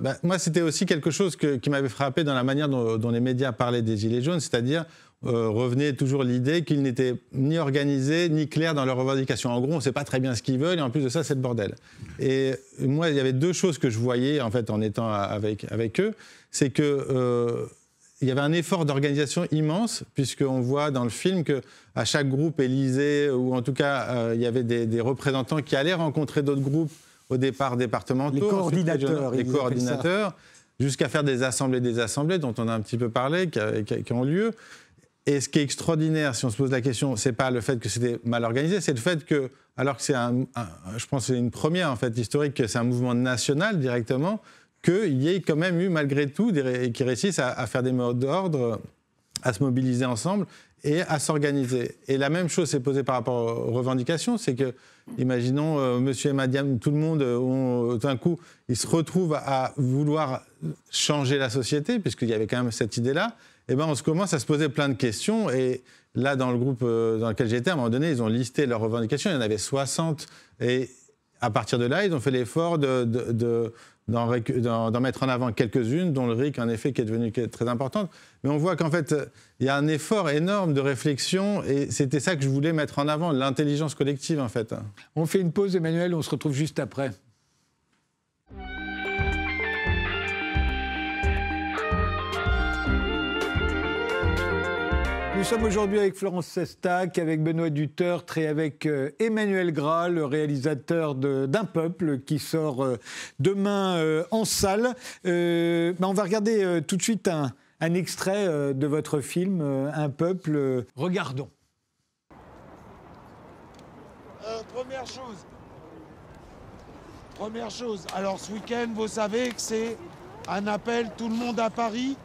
ben, moi, c'était aussi quelque chose qui m'avait frappé dans la manière dont, dont, les médias parlaient des Gilets jaunes, c'est-à-dire euh, revenait toujours l'idée qu'ils n'étaient ni organisés ni clairs dans leurs revendications. En gros, on ne sait pas très bien ce qu'ils veulent et en plus de ça, c'est le bordel. Et moi, il y avait deux choses que je voyais en fait en étant avec, avec eux, c'est que euh, il y avait un effort d'organisation immense, puisqu'on voit dans le film que à chaque groupe Élysée, ou en tout cas, euh, il y avait des, représentants qui allaient rencontrer d'autres groupes au départ départementaux. Les coordinateurs. Les coordinateurs, jusqu'à faire des assemblées des assemblées, dont on a un petit peu parlé, qui ont lieu. Et ce qui est extraordinaire, si on se pose la question, c'est pas le fait que c'était mal organisé, c'est le fait que, alors que c'est un, je pense c'est une première en fait historique, que c'est un mouvement national directement, qu'il y ait quand même eu malgré tout des, qui réussissent à, faire des mots d'ordre, à se mobiliser ensemble et à s'organiser. Et la même chose s'est posée par rapport aux revendications, c'est que, imaginons, euh, Monsieur et Madame, tout le monde, euh, d'un coup, ils se retrouvent à vouloir changer la société, puisqu'il y avait quand même cette idée-là eh ben, on se commence à se poser plein de questions. Et là, dans le groupe euh, dans lequel j'étais, à un moment donné, ils ont listé leurs revendications. Il y en avait 60. Et à partir de là, ils ont fait l'effort de, d'en mettre en avant quelques-unes, dont le RIC, en effet, qui est devenu très importante. Mais on voit qu'en fait, il y a un effort énorme de réflexion, et c'était ça que je voulais mettre en avant, l'intelligence collective, en fait. On fait une pause, Emmanuel, on se retrouve juste après. Nous sommes aujourd'hui avec Florence Sestac, avec Benoît Dutertre et avec euh, Emmanuel Gras, le réalisateur d'Un peuple qui sort euh, demain euh, en salle. Ben, on va regarder tout de suite un, extrait de votre film Un peuple. Regardons. première chose. Première chose. Alors ce week-end, vous savez que c'est un appel tout le monde à Paris.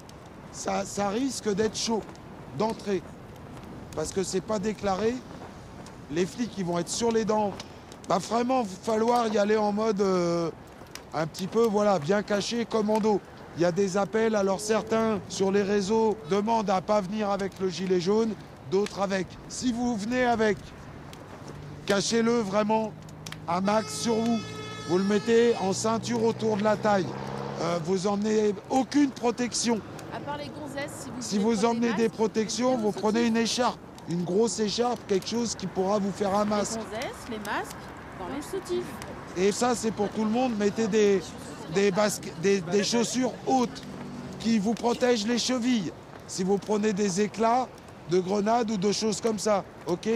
Ça risque d'être chaud d'entrée. Parce que c'est pas déclaré. Les flics, ils vont être sur les dents. Va vraiment falloir y aller en mode euh, un petit peu, voilà, bien caché, commando. Il y a des appels, alors certains sur les réseaux demandent à pas venir avec le gilet jaune, d'autres avec. Si vous venez avec, cachez-le vraiment à max sur vous. Vous le mettez en ceinture autour de la taille. Euh, vous emmenez aucune protection. À part les gonzesses, si vous, emmenez des, protections, vous prenez une écharpe, une grosse écharpe, quelque chose qui pourra vous faire un masque. Les gonzesses, les masques, dans les soutifs. Et ça, c'est pour tout le monde. Mettez des, des, des, des chaussures hautes qui vous protègent les chevilles. Si vous prenez des éclats de grenades ou de choses comme ça, ok?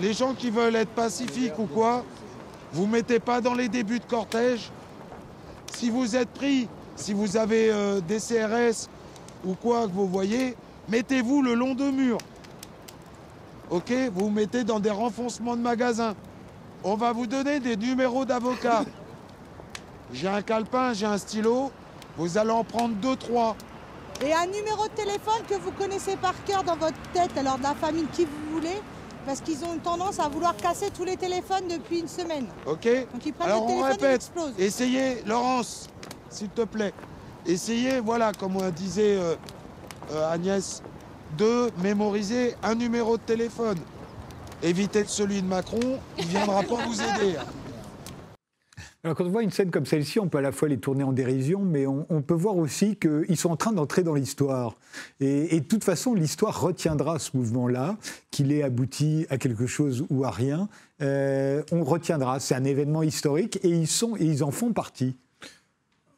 Les gens qui veulent être pacifiques ou quoi, vous mettez pas dans les débuts de cortège. Si vous êtes pris, si vous avez euh, des CRS ou quoi que vous voyez, mettez-vous le long de murs. Ok Vous vous mettez dans des renfoncements de magasins. On va vous donner des numéros d'avocats. J'ai un calepin, j'ai un stylo. Vous allez en prendre deux, trois. Et un numéro de téléphone que vous connaissez par cœur dans votre tête, alors de la famille qui vous voulez, parce qu'ils ont une tendance à vouloir casser tous les téléphones depuis une semaine. Ok Donc ils prennent Alors le on téléphone répète. Essayez, Laurence, s'il te plaît. Essayez, voilà, comme disait euh, euh, Agnès, de mémoriser un numéro de téléphone. Évitez celui de Macron, il viendra pas vous aider. Alors quand on voit une scène comme celle-ci, on peut à la fois les tourner en dérision, mais on, peut voir aussi qu'ils sont en train d'entrer dans l'histoire. Et, de toute façon, l'histoire retiendra ce mouvement-là, qu'il ait abouti à quelque chose ou à rien. Euh, on retiendra. C'est un événement historique et ils en font partie.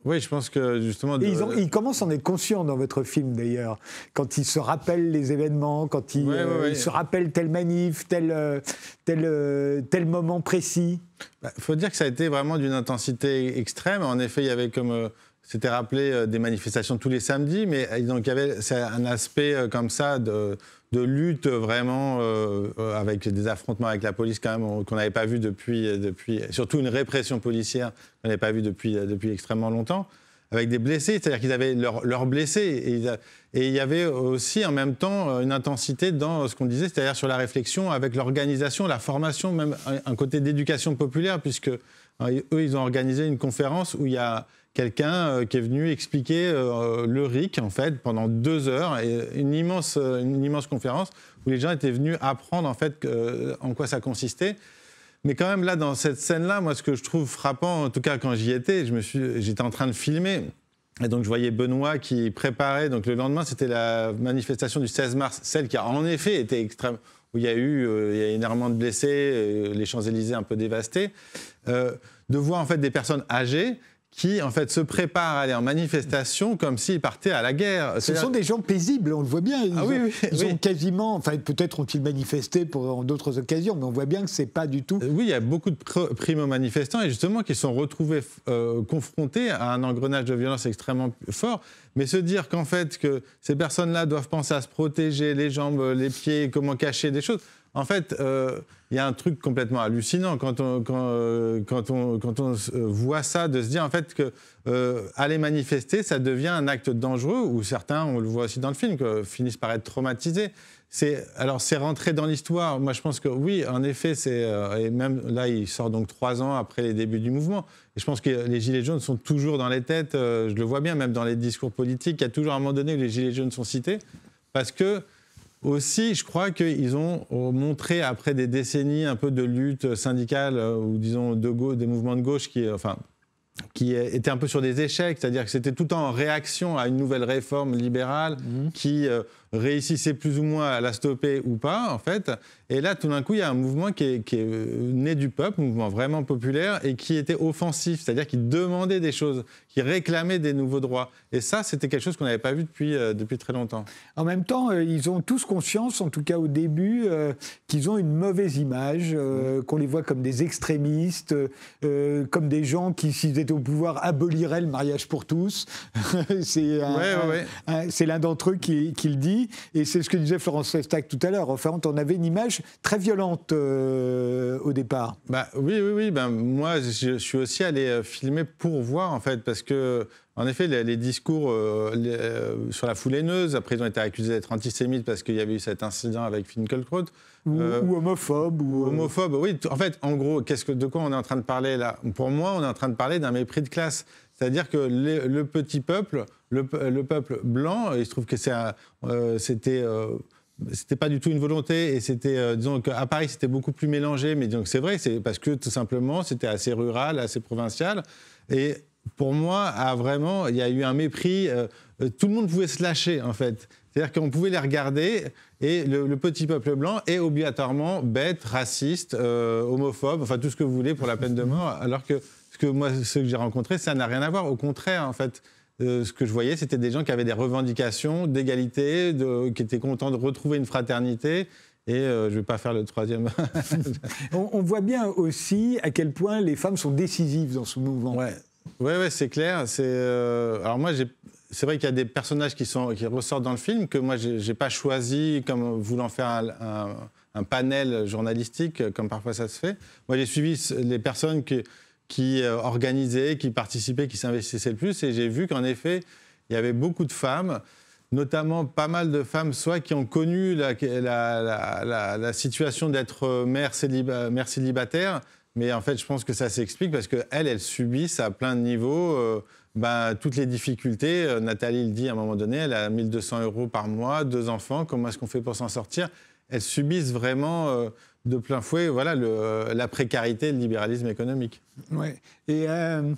Oui, je pense que justement. ils, commencent à en être conscients dans votre film d'ailleurs, quand ils se rappellent les événements, quand ils, euh, se rappellent telle manif, tel, euh, tel, euh, tel moment précis. Il bah, faut dire que ça a été vraiment d'une intensité extrême. En effet, il y avait comme. C'était rappelé des manifestations tous les samedis, mais donc il y avait un aspect comme ça de, de lutte vraiment euh, avec des affrontements avec la police quand même qu'on n'avait pas vu depuis, depuis, surtout une répression policière qu'on n'avait pas vu depuis, depuis extrêmement longtemps, avec des blessés, c'est-à-dire qu'ils avaient leurs blessés. Et, il y avait aussi en même temps une intensité dans ce qu'on disait, c'est-à-dire sur la réflexion avec l'organisation, la formation, même un côté d'éducation populaire, puisque eux, ils ont organisé une conférence où il y a quelqu'un euh, qui est venu expliquer euh, le RIC, en fait, pendant deux heures, une immense, une immense conférence où les gens étaient venus apprendre, en fait, en quoi ça consistait. Mais quand même, là, dans cette scène-là, moi, ce que je trouve frappant, en tout cas quand j'y étais, je me suis, j'étais en train de filmer. Et donc, je voyais Benoît qui préparait. Donc, le lendemain, c'était la manifestation du 16 mars, celle qui a en effet été extrême, où il y a eu il y a énormément de blessés, les Champs-Élysées un peu dévastés. de voir en fait des personnes âgées qui en fait se préparent à aller en manifestation comme s'ils partaient à la guerre. Ce sont des gens paisibles, on le voit bien. Ils, ah, ont, oui, ils ont, quasiment, enfin peut-être ont-ils manifesté pour d'autres occasions, mais on voit bien que c'est pas du tout. Euh, oui, il y a beaucoup de primo-manifestants et justement qui sont retrouvés euh, confrontés à un engrenage de violence extrêmement fort. Mais se dire qu'en fait que ces personnes-là doivent penser à se protéger les jambes, les pieds, comment cacher des choses. En fait, euh, il y a un truc complètement hallucinant quand on, quand, euh, on, quand on voit ça, de se dire en fait que euh, aller manifester, ça devient un acte dangereux, ou certains, on le voit aussi dans le film, finissent par être traumatisés. Alors c'est rentré dans l'histoire. Moi, je pense que oui, en effet, c'est et même là, il sort donc trois ans après les débuts du mouvement. Et je pense que les gilets jaunes sont toujours dans les têtes. je le vois bien, même dans les discours politiques, il y a toujours un moment donné où les gilets jaunes sont cités parce que aussi, je crois qu'ils ont montré, après des décennies un peu de lutte syndicale, euh, ou disons de des mouvements de gauche qui, enfin, qui étaient un peu sur des échecs, c'est-à-dire que c'était tout en réaction à une nouvelle réforme libérale mmh. qui euh, réussissait plus ou moins à la stopper ou pas, en fait. Et là, tout d'un coup, il y a un mouvement qui est, euh, né du peuple, un mouvement vraiment populaire, et qui était offensif, c'est-à-dire qui demandait des choses, qui réclamait des nouveaux droits. Et ça, c'était quelque chose qu'on n'avait pas vu depuis, euh, depuis très longtemps. En même temps, euh, ils ont tous conscience, en tout cas au début, qu'ils ont une mauvaise image, qu'on les voit comme des extrémistes, comme des gens qui, s'ils étaient au pouvoir, aboliraient le mariage pour tous. c'est ouais, l'un d'entre eux qui, qui le dit. Et c'est ce que disait Florence Festac tout à l'heure. Enfin, on avait une image très violente euh, au départ. Bah, oui, oui, oui. Ben, moi, je, suis aussi allé euh, filmer pour voir, en fait, parce que en effet, les, discours euh, sur la foule haineuse, après ils ont été accusés d'être antisémites parce qu'il y avait eu cet incident avec Finkelkraut. Ou, ou homophobe. Ou, homophobe, oui. En fait, en gros, qu'est-ce que, de quoi on est en train de parler là? Pour moi, on est en train de parler d'un mépris de classe. C'est-à-dire que le petit peuple, le, peuple blanc, il se trouve que c'était c'était pas du tout une volonté et c'était euh, disons qu'à Paris c'était beaucoup plus mélangé mais que c'est vrai c'est parce que tout simplement c'était assez rural assez provincial et pour moi a vraiment il y a eu un mépris tout le monde pouvait se lâcher en fait c'est-à-dire qu'on pouvait les regarder et le, petit peuple blanc est obligatoirement bête raciste homophobe enfin tout ce que vous voulez pour la peine de mort alors que que moi, ce que j'ai rencontré, ça n'a rien à voir. Au contraire, en fait, euh, ce que je voyais, c'était des gens qui avaient des revendications d'égalité, qui étaient contents de retrouver une fraternité. Et euh, je ne vais pas faire le troisième. on, voit bien aussi à quel point les femmes sont décisives dans ce mouvement. Ouais, ouais, ouais c'est clair. C'est euh, alors moi, c'est vrai qu'il y a des personnages qui, sont, qui ressortent dans le film que moi, je n'ai pas choisi comme voulant faire un, un, panel journalistique, comme parfois ça se fait. Moi, j'ai suivi les personnes qui qui euh, organisaient, qui participaient, qui s'investissaient le plus. Et j'ai vu qu'en effet, il y avait beaucoup de femmes, notamment pas mal de femmes, soit qui ont connu la, situation d'être mère, célibataire, mais en fait, je pense que ça s'explique parce qu'elles, elles subissent à plein de niveaux euh, ben, toutes les difficultés. Euh, Nathalie le dit à un moment donné, elle a 1200 euros par mois, deux enfants, comment est-ce qu'on fait pour s'en sortir? Elles subissent vraiment de plein fouet voilà, le, la précarité le libéralisme économique. Ouais. Et euh,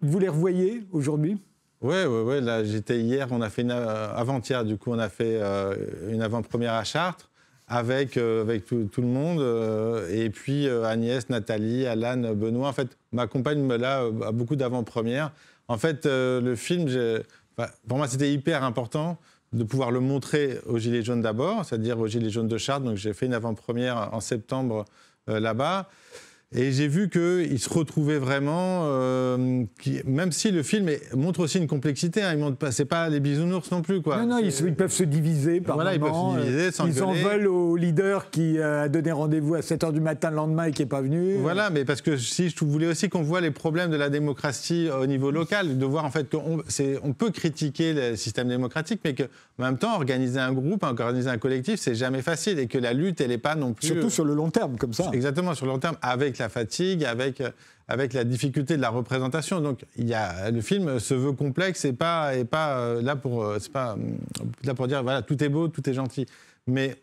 vous les revoyez aujourd'hui? Oui, ouais, ouais. Là, j'étais hier, on a fait une, euh, avant-hier, du coup, on a fait euh, une avant-première à Chartres avec, avec tout, le monde. et puis Agnès, Nathalie, Alan, Benoît. En fait, ma compagne, là, a beaucoup d'avant-premières. En fait, le film, pour moi, c'était hyper important de pouvoir le montrer aux Gilets jaunes d'abord, c'est-à-dire aux Gilets jaunes de Chartres. Donc j'ai fait une avant-première en septembre euh, là-bas. Et j'ai vu qu'ils se retrouvaient vraiment, euh, même si le film montre aussi une complexité, hein, c'est pas les bisounours non plus. Quoi. Non, non, ils, peuvent se diviser par voilà, moment. Ils peuvent se diviser, euh, Ils en veulent au leader qui a donné rendez-vous à 7h du matin le lendemain et qui n'est pas venu. Voilà, mais parce que si je voulais aussi qu'on voit les problèmes de la démocratie au niveau local, de voir en fait qu'on on peut critiquer le système démocratique, mais qu'en même temps, organiser un groupe, organiser un collectif, c'est jamais facile et que la lutte, elle n'est pas non plus... Surtout sur le long terme, comme ça. Exactement, sur le long terme, avec la la fatigue, avec, avec la difficulté de la représentation. Donc il y a, le film se veut complexe et pas, et pas, euh, là, pour, c'est pas là pour dire voilà, tout est beau, tout est gentil. Mais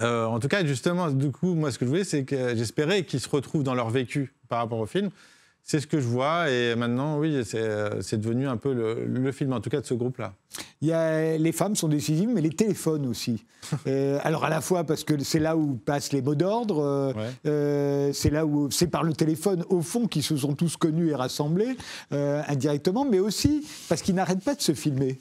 en tout cas, justement, du coup, moi, ce que je voulais, c'est que j'espérais qu'ils se retrouvent dans leur vécu par rapport au film c'est ce que je vois. Et maintenant, oui, c'est euh, devenu un peu le, film, en tout cas de ce groupe-là. Les femmes sont décisives, mais les téléphones aussi. Euh, alors à la fois parce que c'est là où passent les mots d'ordre, euh, c'est là où c'est par le téléphone au fond qu'ils se sont tous connus et rassemblés indirectement, mais aussi parce qu'ils n'arrêtent pas de se filmer.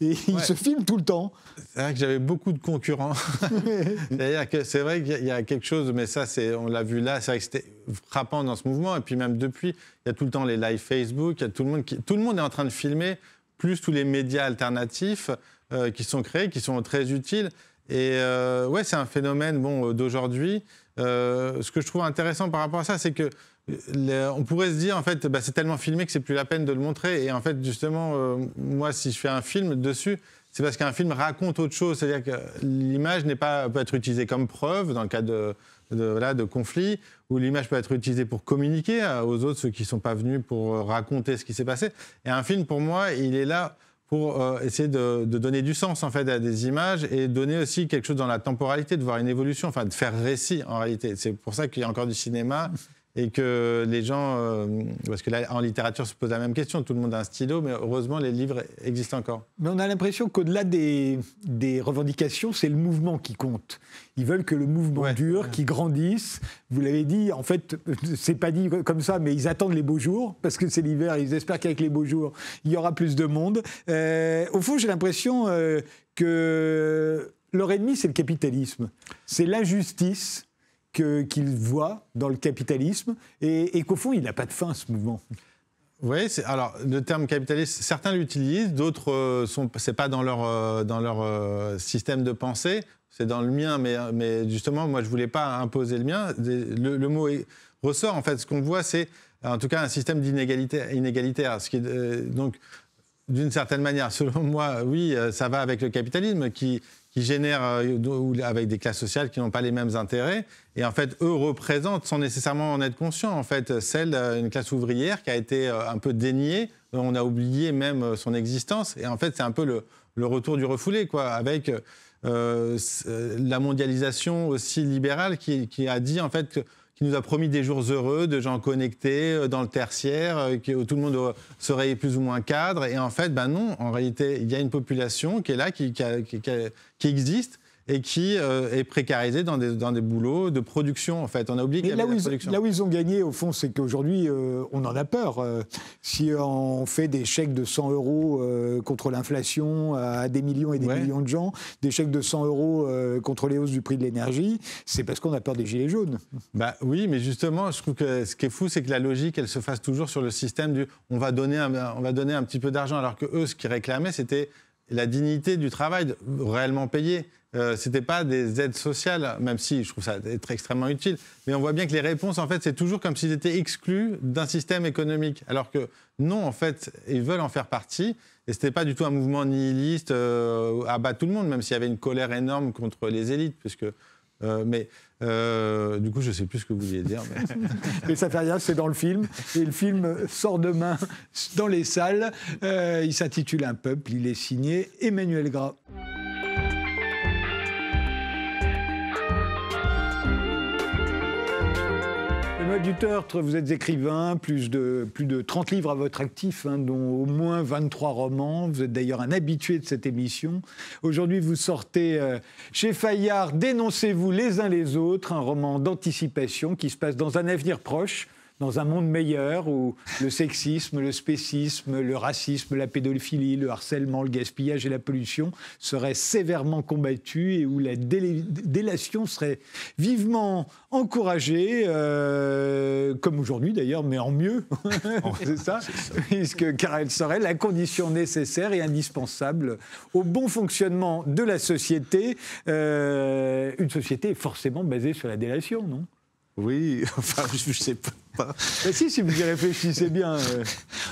Et ils se filment tout le temps. C'est vrai que j'avais beaucoup de concurrents. C'est-à-dire que c'est vrai qu'il y a quelque chose, mais ça, on l'a vu là, c'est vrai que c'était frappant dans ce mouvement. Et puis même depuis, il y a tout le temps les lives Facebook, il y a tout, le monde qui, tout le monde est en train de filmer, plus tous les médias alternatifs euh, qui sont créés, qui sont très utiles. Et euh, ouais, c'est un phénomène bon, d'aujourd'hui. Euh, ce que je trouve intéressant par rapport à ça, c'est que on pourrait se dire, en fait, bah, c'est tellement filmé que c'est plus la peine de le montrer. Et en fait, justement, euh, moi, si je fais un film dessus, c'est parce qu'un film raconte autre chose. C'est-à-dire que l'image n'est pas, peut être utilisée comme preuve dans le cas de, de, de conflits, ou l'image peut être utilisée pour communiquer aux autres, ceux qui ne sont pas venus pour raconter ce qui s'est passé. Et un film, pour moi, il est là pour euh, essayer de, de, donner du sens en fait à des images et donner aussi quelque chose dans la temporalité, de voir une évolution, enfin de faire récit en réalité. C'est pour ça qu'il y a encore du cinéma et que les gens, euh, parce que là, en littérature se pose la même question, tout le monde a un stylo, mais heureusement les livres existent encore. Mais on a l'impression qu'au-delà des, des, revendications, c'est le mouvement qui compte. Ils veulent que le mouvement dure, qu'il grandisse. Vous l'avez dit, en fait, c'est pas dit comme ça, mais ils attendent les beaux jours, parce que c'est l'hiver, ils espèrent qu'avec les beaux jours, il y aura plus de monde. Euh, au fond, j'ai l'impression euh, que leur ennemi, c'est le capitalisme. C'est l'injustice qu'il voit dans le capitalisme et, qu'au fond, il n'a pas de fin, ce mouvement. Oui, alors le terme capitaliste, certains l'utilisent, d'autres, euh, sont, c'est pas dans leur, euh, dans leur euh, système de pensée, c'est dans le mien, mais, justement, moi, je voulais pas imposer le mien. Le, mot ressort, en fait, ce qu'on voit, c'est en tout cas un système d'inégalité inégalitaire. Qui donc, d'une certaine manière, selon moi, oui, ça va avec le capitalisme qui, qui génèrent, euh, avec des classes sociales qui n'ont pas les mêmes intérêts. Et en fait, eux représentent, sans nécessairement en être conscients, en fait, celle d'une classe ouvrière qui a été euh, un peu déniée. On a oublié même euh, son existence. Et en fait, c'est un peu le, retour du refoulé, quoi, avec la mondialisation aussi libérale qui, qui, a dit, en fait, que qui nous a promis des jours heureux, de gens connectés euh, dans le tertiaire, euh, où tout le monde serait plus ou moins cadre. Et en fait, ben non, en réalité, il y a une population qui est là, qui, qui existe et qui euh, est précarisé dans des, dans des boulots de production, en fait. On a oublié qu'il y là, avait où la production. là où ils ont gagné, au fond, c'est qu'aujourd'hui, euh, on en a peur. Euh, si on fait des chèques de 100 euros contre l'inflation à des millions et des millions de gens, des chèques de 100 euros contre les hausses du prix de l'énergie, c'est parce qu'on a peur des gilets jaunes. Bah oui, mais justement, je trouve que ce qui est fou, c'est que la logique, elle se fasse toujours sur le système du on va donner un, on va donner un petit peu d'argent, alors que eux, ce qu'ils réclamaient, c'était la dignité du travail réellement payé. Euh, ce n'était pas des aides sociales, même si je trouve ça être extrêmement utile. Mais on voit bien que les réponses, en fait, c'est toujours comme s'ils étaient exclus d'un système économique. Alors que non, en fait, ils veulent en faire partie. Et ce n'était pas du tout un mouvement nihiliste euh, à battre tout le monde, même s'il y avait une colère énorme contre les élites. Euh, mais du coup, je ne sais plus ce que vous vouliez dire. Mais, mais ça fait rien, c'est dans le film. Et le film sort demain dans les salles. il s'intitule Un peuple. Il est signé Emmanuel Gras. Vous êtes écrivain, plus de, plus de 30 livres à votre actif, hein, dont au moins 23 romans. Vous êtes d'ailleurs un habitué de cette émission. Aujourd'hui, vous sortez euh, chez Fayard Dénoncez-vous les uns les autres, un roman d'anticipation qui se passe dans un avenir proche dans un monde meilleur où le sexisme, le spécisme, le racisme, la pédophilie, le harcèlement, le gaspillage et la pollution seraient sévèrement combattus et où la délation serait vivement encouragée, euh, comme aujourd'hui d'ailleurs, mais en mieux, c'est ça, puisque, car elle serait la condition nécessaire et indispensable au bon fonctionnement de la société, euh, une société forcément basée sur la délation, non? Oui, enfin, je ne sais pas. Mais si, si vous y réfléchissez bien. Euh.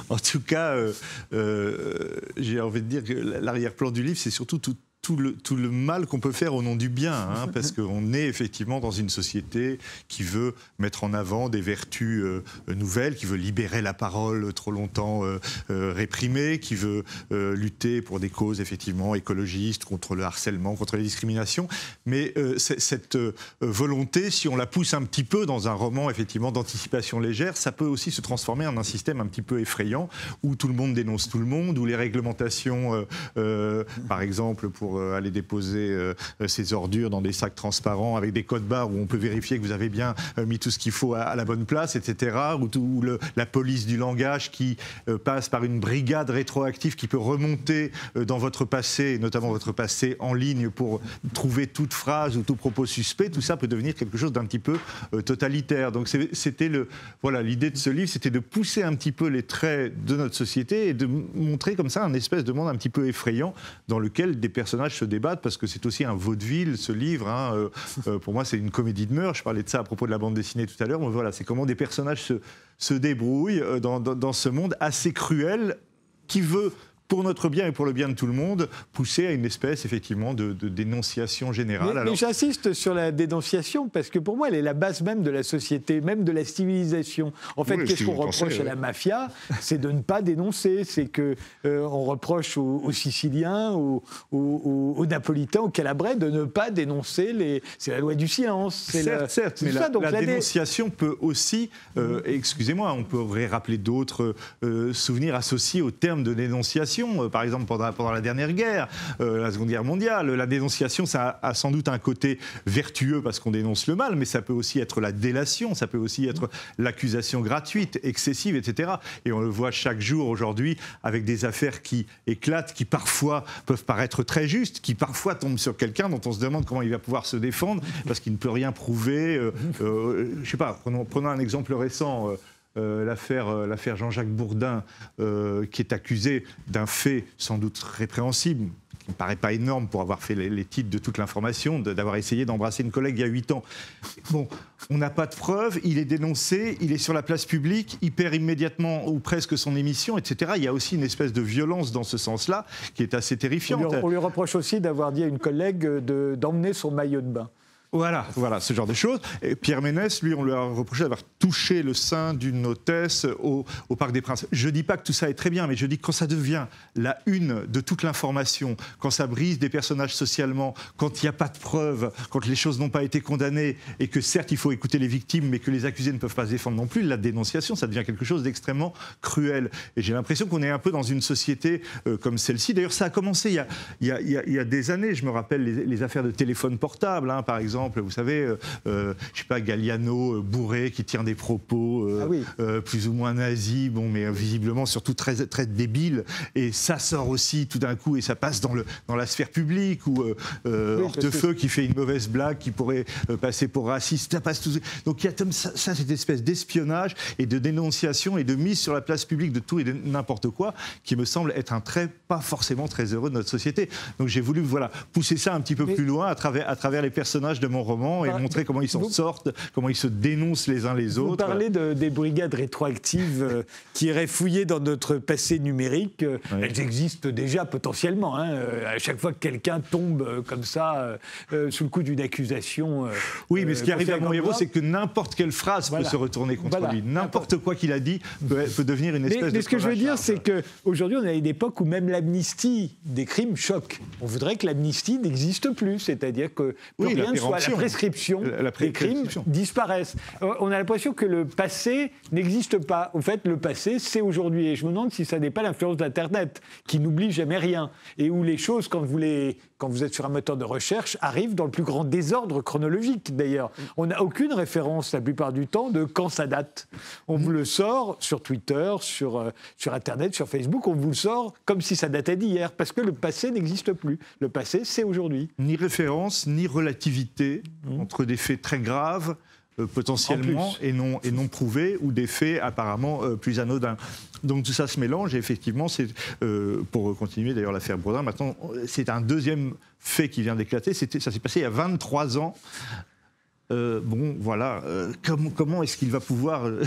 En tout cas, euh, euh, j'ai envie de dire que l'arrière-plan du livre, c'est surtout tout, tout le, tout le mal qu'on peut faire au nom du bien, hein, parce qu'on est effectivement dans une société qui veut mettre en avant des vertus euh, nouvelles, qui veut libérer la parole trop longtemps euh, euh, réprimée, qui veut lutter pour des causes effectivement écologistes, contre le harcèlement, contre les discriminations. Mais cette volonté, si on la pousse un petit peu dans un roman effectivement d'anticipation légère, ça peut aussi se transformer en un système un petit peu effrayant où tout le monde dénonce tout le monde, où les réglementations, par exemple, pour aller déposer ses ordures dans des sacs transparents avec des codes barres où on peut vérifier que vous avez bien mis tout ce qu'il faut à, la bonne place, etc. Ou, la police du langage qui passe par une brigade rétroactive qui peut remonter dans votre passé, notamment votre passé en ligne, pour trouver toute phrase ou tout propos suspect. Tout ça peut devenir quelque chose d'un petit peu totalitaire. Donc c'était voilà l'idée de ce livre, c'était de pousser un petit peu les traits de notre société et de montrer comme ça un espèce de monde un petit peu effrayant dans lequel des personnages se débattent parce que c'est aussi un vaudeville ce livre. Hein, pour moi, c'est une comédie de mœurs. Je parlais de ça à propos de la bande dessinée tout à l'heure. Voilà, c'est comment des personnages se, se débrouillent dans, dans, dans ce monde assez cruel qui veut pour notre bien et pour le bien de tout le monde, pousser à une espèce effectivement de, dénonciation générale. Mais, j'insiste sur la dénonciation parce que pour moi, elle est la base même de la société, même de la civilisation. En fait, qu'est-ce qu'on reproche à la mafia C'est de ne pas dénoncer. C'est que euh, on reproche aux, Siciliens, aux, aux, Napolitains, aux Calabrais de ne pas dénoncer les. C'est la loi du silence. Certes, certes, mais la, dénonciation peut aussi, euh, excusez-moi, on pourrait rappeler d'autres euh, souvenirs associés au terme de dénonciation euh, par exemple pendant, la dernière guerre, euh, la Seconde Guerre mondiale. La dénonciation, ça a, sans doute un côté vertueux parce qu'on dénonce le mal, mais ça peut aussi être la délation, ça peut aussi être l'accusation gratuite, excessive, etc. Et on le voit chaque jour aujourd'hui avec des affaires qui éclatent, qui parfois peuvent paraître très justes, qui parfois tombent sur quelqu'un dont on se demande comment il va pouvoir se défendre parce qu'il ne peut rien prouver. Euh, euh je sais pas, prenons, prenons un exemple récent. Euh, l'affaire, euh, l'affaire Jean-Jacques Bourdin, euh, qui est accusé d'un fait sans doute répréhensible, qui ne paraît pas énorme pour avoir fait les, titres de toute l'information, d'avoir essayé d'embrasser une collègue il y a 8 ans. Bon, on n'a pas de preuves, il est dénoncé, il est sur la place publique, il perd immédiatement ou presque son émission, etc. Il y a aussi une espèce de violence dans ce sens-là qui est assez terrifiante. On lui, on lui reproche aussi d'avoir dit à une collègue de, d'emmener son maillot de bain. Voilà, ce genre de choses. Pierre Ménès, lui, on lui a reproché d'avoir touché le sein d'une hôtesse au, Parc des Princes. Je ne dis pas que tout ça est très bien, mais je dis que quand ça devient la une de toute l'information, quand ça brise des personnages socialement, quand il n'y a pas de preuves, quand les choses n'ont pas été condamnées, et que certes, il faut écouter les victimes, mais que les accusés ne peuvent pas se défendre non plus, la dénonciation, ça devient quelque chose d'extrêmement cruel. Et j'ai l'impression qu'on est un peu dans une société euh, comme celle-ci. D'ailleurs, ça a commencé il y a, il y a, des années. Je me rappelle les, affaires de téléphone portable, hein, par exemple vous savez, euh, euh, je sais pas, Galliano euh, bourré qui tient des propos ah plus ou moins nazis, bon, mais visiblement surtout très, très débiles. Et ça sort aussi tout d'un coup et ça passe dans, le, dans la sphère publique ou Hortefeux qui fait une mauvaise blague qui pourrait passer pour raciste. Ça passe tout. Donc il y a comme ça, cette espèce d'espionnage et de dénonciation et de mise sur la place publique de tout et de n'importe quoi qui me semble être un trait pas forcément très heureux de notre société. Donc j'ai voulu voilà, pousser ça un petit peu plus loin à travers, à travers les personnages de mon roman et montrer comment ils s'en sortent, comment ils se dénoncent les uns les autres. Vous parlez de, des brigades rétroactives euh, qui iraient fouiller dans notre passé numérique. Euh, elles existent déjà potentiellement. Hein. Euh, à chaque fois que quelqu'un tombe comme ça sous le coup d'une accusation. oui, mais ce qui arrive à mon héros, c'est que n'importe quelle phrase peut se retourner contre lui. N'importe quoi qu'il a dit peut, devenir une espèce mais, de. Mais ce que je veux dire, c'est qu'aujourd'hui, on est à une époque où même l'amnistie des crimes choque. On voudrait que l'amnistie n'existe plus, c'est-à-dire que plus rien ne soit la prescription la, des crimes disparaissent. Euh, on a l'impression que le passé n'existe pas. En fait, le passé, c'est aujourd'hui. Et je me demande si ça n'est pas l'influence d'Internet, qui n'oublie jamais rien. Et où les choses, quand vous, les, quand vous êtes sur un moteur de recherche, arrivent dans le plus grand désordre chronologique, d'ailleurs. On n'a aucune référence, la plupart du temps, de quand ça date. On vous le sort sur Twitter, sur, euh, sur Internet, sur Facebook, on vous le sort comme si ça datait d'hier, parce que le passé n'existe plus. Le passé, c'est aujourd'hui. Ni référence, ni relativité Mmh. entre des faits très graves, potentiellement, et non, et non prouvés, ou des faits apparemment euh, plus anodins. Donc tout ça se mélange, et effectivement, c'est, euh, pour continuer d'ailleurs l'affaire Bourdin, maintenant, c'est un deuxième fait qui vient d'éclater. ça s'est passé il y a 23 ans euh, bon, voilà, euh, comment, comment est-ce qu'il va pouvoir euh,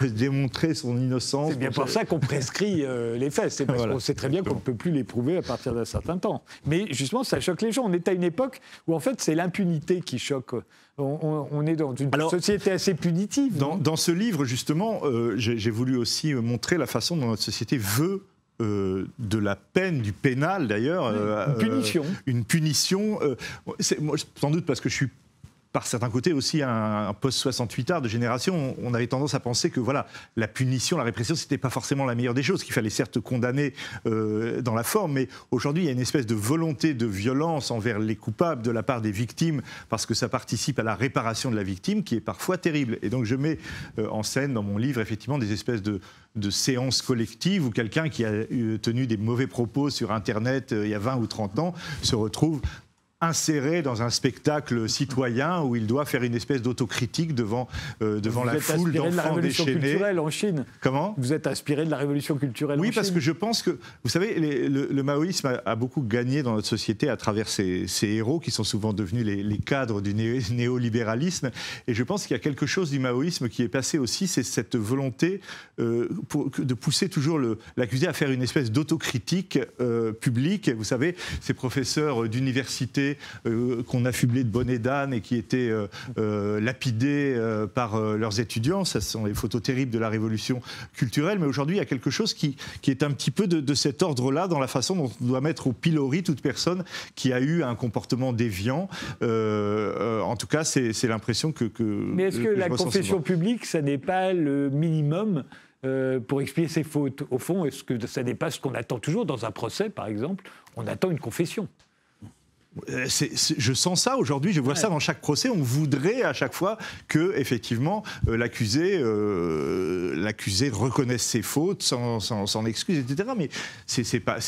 démontrer son innocence C'est bien pour ça qu'on prescrit les faits. C'est parce qu'on sait très bien qu'on ne peut plus les prouver à partir d'un certain temps. Mais justement, ça choque les gens. On est à une époque où, en fait, c'est l'impunité qui choque. On, est dans une société assez punitive. Dans, ce livre, justement, j'ai voulu aussi montrer la façon dont notre société veut de la peine, du pénal d'ailleurs. une punition. une punition. moi, sans doute parce que je suis par certains côtés aussi un, post-68 art de génération. On avait tendance à penser que voilà, la punition, la répression, c'était pas forcément la meilleure des choses, qu'il fallait certes condamner euh, dans la forme, mais aujourd'hui, il y a une espèce de volonté de violence envers les coupables de la part des victimes, parce que ça participe à la réparation de la victime, qui est parfois terrible. Et donc, je mets euh, en scène dans mon livre, effectivement, des espèces de, séances collectives où quelqu'un qui a tenu des mauvais propos sur Internet euh, il y a 20 ou 30 ans se retrouve inséré dans un spectacle citoyen où il doit faire une espèce d'autocritique devant, euh, devant la foule d'enfants déchaînés. culturelle en Chine. Comment? Vous êtes inspiré de la révolution culturelle oui, en Chine. Oui, parce que je pense que, vous savez, le, maoïsme a, beaucoup gagné dans notre société à travers ces, héros qui sont souvent devenus les, cadres du néolibéralisme. Et je pense qu'il y a quelque chose du maoïsme qui est passé aussi, c'est cette volonté euh, pour, de pousser toujours l'accusé à faire une espèce d'autocritique euh, publique. Vous savez, ces professeurs d'université euh, qu'on affublait de bonnets d'âne et qui étaient euh, euh, lapidés par leurs étudiants. Ce sont les photos terribles de la révolution culturelle. Mais aujourd'hui, il y a quelque chose qui, est un petit peu de, cet ordre-là dans la façon dont on doit mettre au pilori toute personne qui a eu un comportement déviant. en tout cas, c'est l'impression que, Mais est-ce que, la confession publique, ça n'est pas le minimum pour expier ses fautes? Au fond, est-ce que ça n'est pas ce qu'on attend toujours dans un procès, par exemple? On attend une confession. Euh, je sens ça aujourd'hui, je vois ça dans chaque procès. On voudrait à chaque fois que, effectivement, euh, l'accusé, euh, l'accusé reconnaisse ses fautes sans, sans, excuse, etc. Mais c'est pas,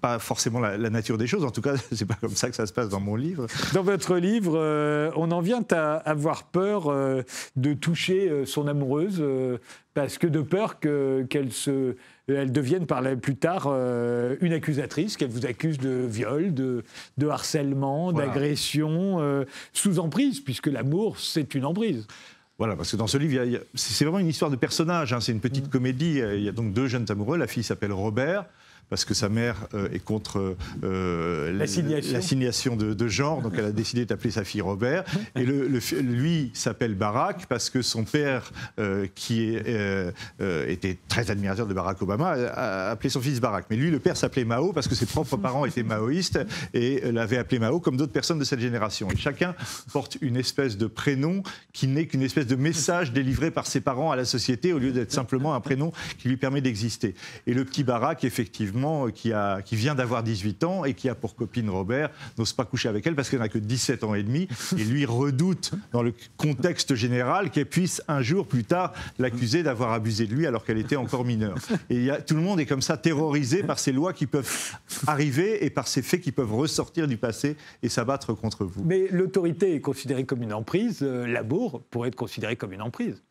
pas forcément la, nature des choses. En tout cas, c'est pas comme ça que ça se passe dans mon livre. Dans votre livre, on en vient à avoir peur de toucher son amoureuse parce que de peur qu'elle se elle devienne par là, plus tard euh, une accusatrice, qu'elle vous accuse de viol, de, harcèlement, d'agression, euh, sous emprise, puisque l'amour, c'est une emprise. Voilà, parce que dans ce livre, c'est vraiment une histoire de personnage, hein, c'est une petite mm. comédie. Il y a donc deux jeunes amoureux, la fille s'appelle Robert, parce que sa mère euh, est contre euh, l'assignation de, genre, donc elle a décidé d'appeler sa fille Robert. Et le, lui s'appelle Barack parce que son père, euh, qui était très admirateur de Barack Obama, a appelé son fils Barack. Mais lui, le père s'appelait Mao parce que ses propres parents étaient maoïstes et l'avaient appelé Mao comme d'autres personnes de cette génération. Et chacun porte une espèce de prénom qui n'est qu'une espèce de message délivré par ses parents à la société au lieu d'être simplement un prénom qui lui permet d'exister. Et le petit Barack, effectivement, euh, qui, qui vient d'avoir 18 ans et qui a pour copine Robert, n'ose pas coucher avec elle parce qu'elle n'a que 17 ans et demi. Et lui redoute, dans le contexte général, qu'elle puisse un jour plus tard l'accuser d'avoir abusé de lui alors qu'elle était encore mineure. Et tout le monde est comme ça terrorisé par ces lois qui peuvent arriver et par ces faits qui peuvent ressortir du passé et s'abattre contre vous. Mais l'autorité est considérée comme une emprise, euh, l'amour pourrait être considéré comme une emprise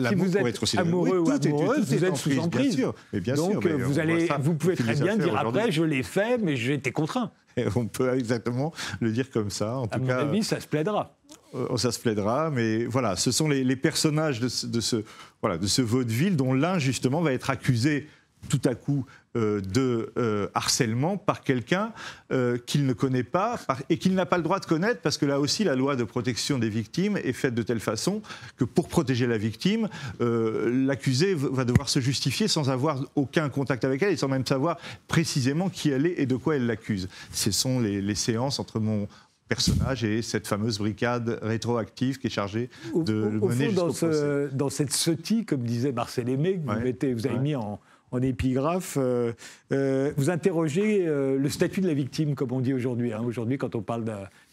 si vous êtes amoureux ou amoureuse, vous êtes sous emprise. Bien sûr, mais bien Donc sûr, vous, allez, vous pouvez très bien dire après, je l'ai fait, mais été contraint. Et on peut exactement le dire comme ça. En à tout mon avis, ça se plaidera. Euh, ça se plaidera, mais voilà, ce sont les, personnages de ce, de ce, voilà, de ce vaudeville dont l'un, justement, va être accusé tout à coup euh, de euh, harcèlement par quelqu'un euh, qu'il ne connaît pas et qu'il n'a pas le droit de connaître parce que là aussi la loi de protection des victimes est faite de telle façon que pour protéger la victime, l'accusé va devoir se justifier sans avoir aucun contact avec elle et sans même savoir précisément qui elle est et de quoi elle l'accuse. Ce sont les, séances entre mon, personnage et cette fameuse brigade rétroactive qui est chargée de le mener au fond, dans, dans cette sotie, comme disait Marcel Aimé, que vous, mettez, vous avez mis en, en épigraphe, euh, euh, vous interrogez euh, le statut de la victime, comme on dit aujourd'hui. Hein. Aujourd'hui, quand on parle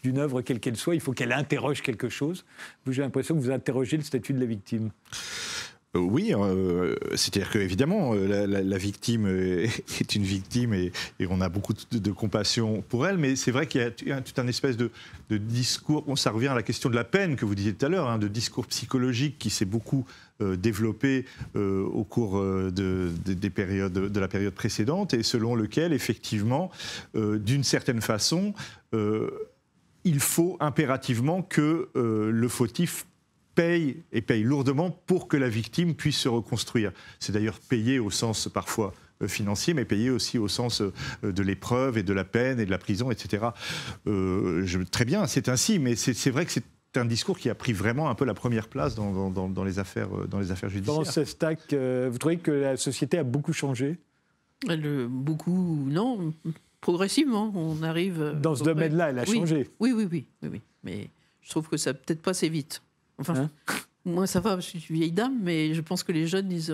d'une œuvre, quelle qu'elle soit, il faut qu'elle interroge quelque chose. J'ai l'impression que vous interrogez le statut de la victime. Oui, c'est-à-dire que évidemment la, victime est une victime et, on a beaucoup de, compassion pour elle, mais c'est vrai qu'il y a tout un espèce de, discours. ça revient à la question de la peine que vous disiez tout à l'heure, hein, de discours psychologique qui s'est beaucoup euh, développé euh, au cours euh, de, des périodes, de la période précédente et selon lequel, effectivement, d'une certaine façon, il faut impérativement que euh, le fautif paye et paye lourdement pour que la victime puisse se reconstruire. C'est d'ailleurs payé au sens parfois euh, financier, mais payé aussi au sens euh, de l'épreuve et de la peine et de la prison, etc. je, très bien, c'est ainsi, mais c'est vrai que c'est un discours qui a pris vraiment un peu la première place dans, dans, les, affaires, dans les affaires judiciaires. Dans vous trouvez que la société a beaucoup changé? Beaucoup, non progressivement, on arrive. Euh, Dans ce domaine-là, elle a changé. Oui, oui, oui, oui, Mais je trouve que ça peut-être pas assez vite. Enfin, hein moi, ça va, je suis une vieille dame, mais je pense que les jeunes, ils,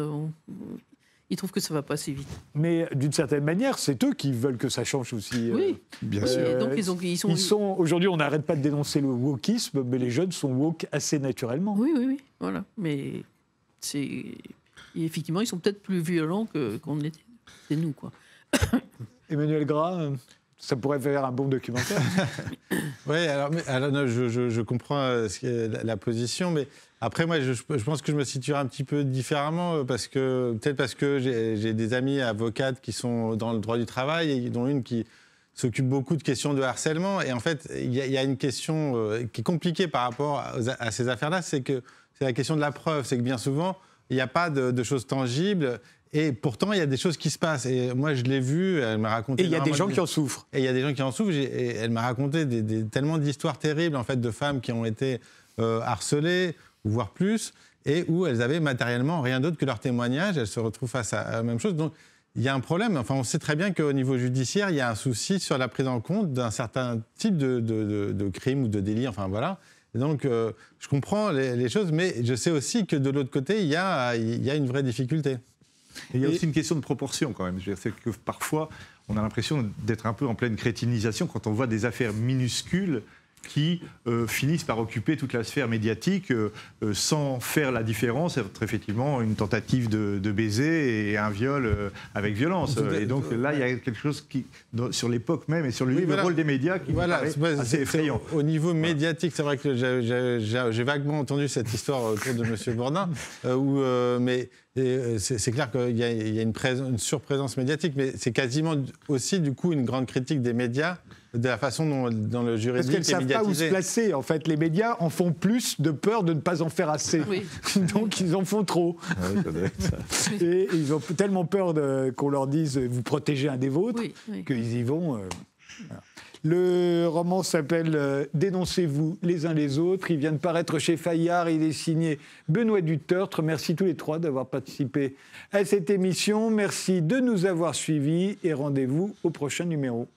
ils trouvent que ça va pas assez vite. Mais d'une certaine manière, c'est eux qui veulent que ça change aussi. Euh, oui, bien sûr. donc, ils, ont, ils sont. Ils sont Aujourd'hui, on n'arrête pas de dénoncer le wokisme, mais les jeunes sont woke assez naturellement. Oui, oui, oui. Voilà. Mais c'est. Effectivement, ils sont peut-être plus violents qu'on était. C'est nous, quoi. Emmanuel Gras, euh, ça pourrait faire un bon documentaire. oui, alors, je, comprends euh, la, position, mais après, moi, je, pense que je me situerai un petit peu différemment, euh, parce que peut-être parce que j'ai des amis avocates qui sont dans le droit du travail, et dont une qui s'occupe beaucoup de questions de harcèlement. Et en fait, il y, a une question qui est compliquée par rapport à, ces affaires-là, c'est que c'est la question de la preuve. C'est que bien souvent, il n'y a pas de, choses tangibles. Et pourtant, il y a des choses qui se passent. Et moi, je l'ai vu, elle m'a raconté. Et il y a des gens qui en souffrent. Et il y a des gens qui en souffrent. Et elle m'a raconté des, tellement d'histoires terribles, en fait, de femmes qui ont été euh, harcelées, voire plus, et où elles avaient matériellement rien d'autre que leur témoignage. Elles se retrouvent face à la même chose. Donc, il y a un problème. Enfin, on sait très bien qu'au niveau judiciaire, il y a un souci sur la prise en compte d'un certain type de, de, crime ou de délit. Enfin, voilà. donc, euh, je comprends les, choses, mais je sais aussi que de l'autre côté, il y, a, il y a une vraie difficulté il y a aussi une question de proportion quand même. C'est que parfois, on a l'impression d'être un peu en pleine crétinisation quand on voit des affaires minuscules qui euh, finissent par occuper toute la sphère médiatique euh, euh, sans faire la différence entre effectivement une tentative de, baiser et un viol avec violence. Et donc là, il y a quelque chose qui, sur l'époque même et sur le, rôle des médias qui voilà, est assez effrayant. Au niveau médiatique, c'est vrai que j'ai vaguement entendu cette histoire autour de M. Bourdin, où, mais c'est clair qu'il y a, une, une surprésence médiatique, mais c'est quasiment aussi du coup une grande critique des médias de la façon dont, dans le juridique Parce qu'elles ne savent pas où se placer. En fait, les médias en font plus de peur de ne pas en faire assez. Donc ils en font trop. Et ils ont tellement peur qu'on leur dise vous protégez un des vôtres qu'ils y vont. Euh, le roman s'appelle euh, Dénoncez-vous les uns les autres. Il vient de paraître chez Fayard. Il est signé Benoît Dutertre. Merci tous les trois d'avoir participé à cette émission. Merci de nous avoir suivis et rendez-vous au prochain numéro.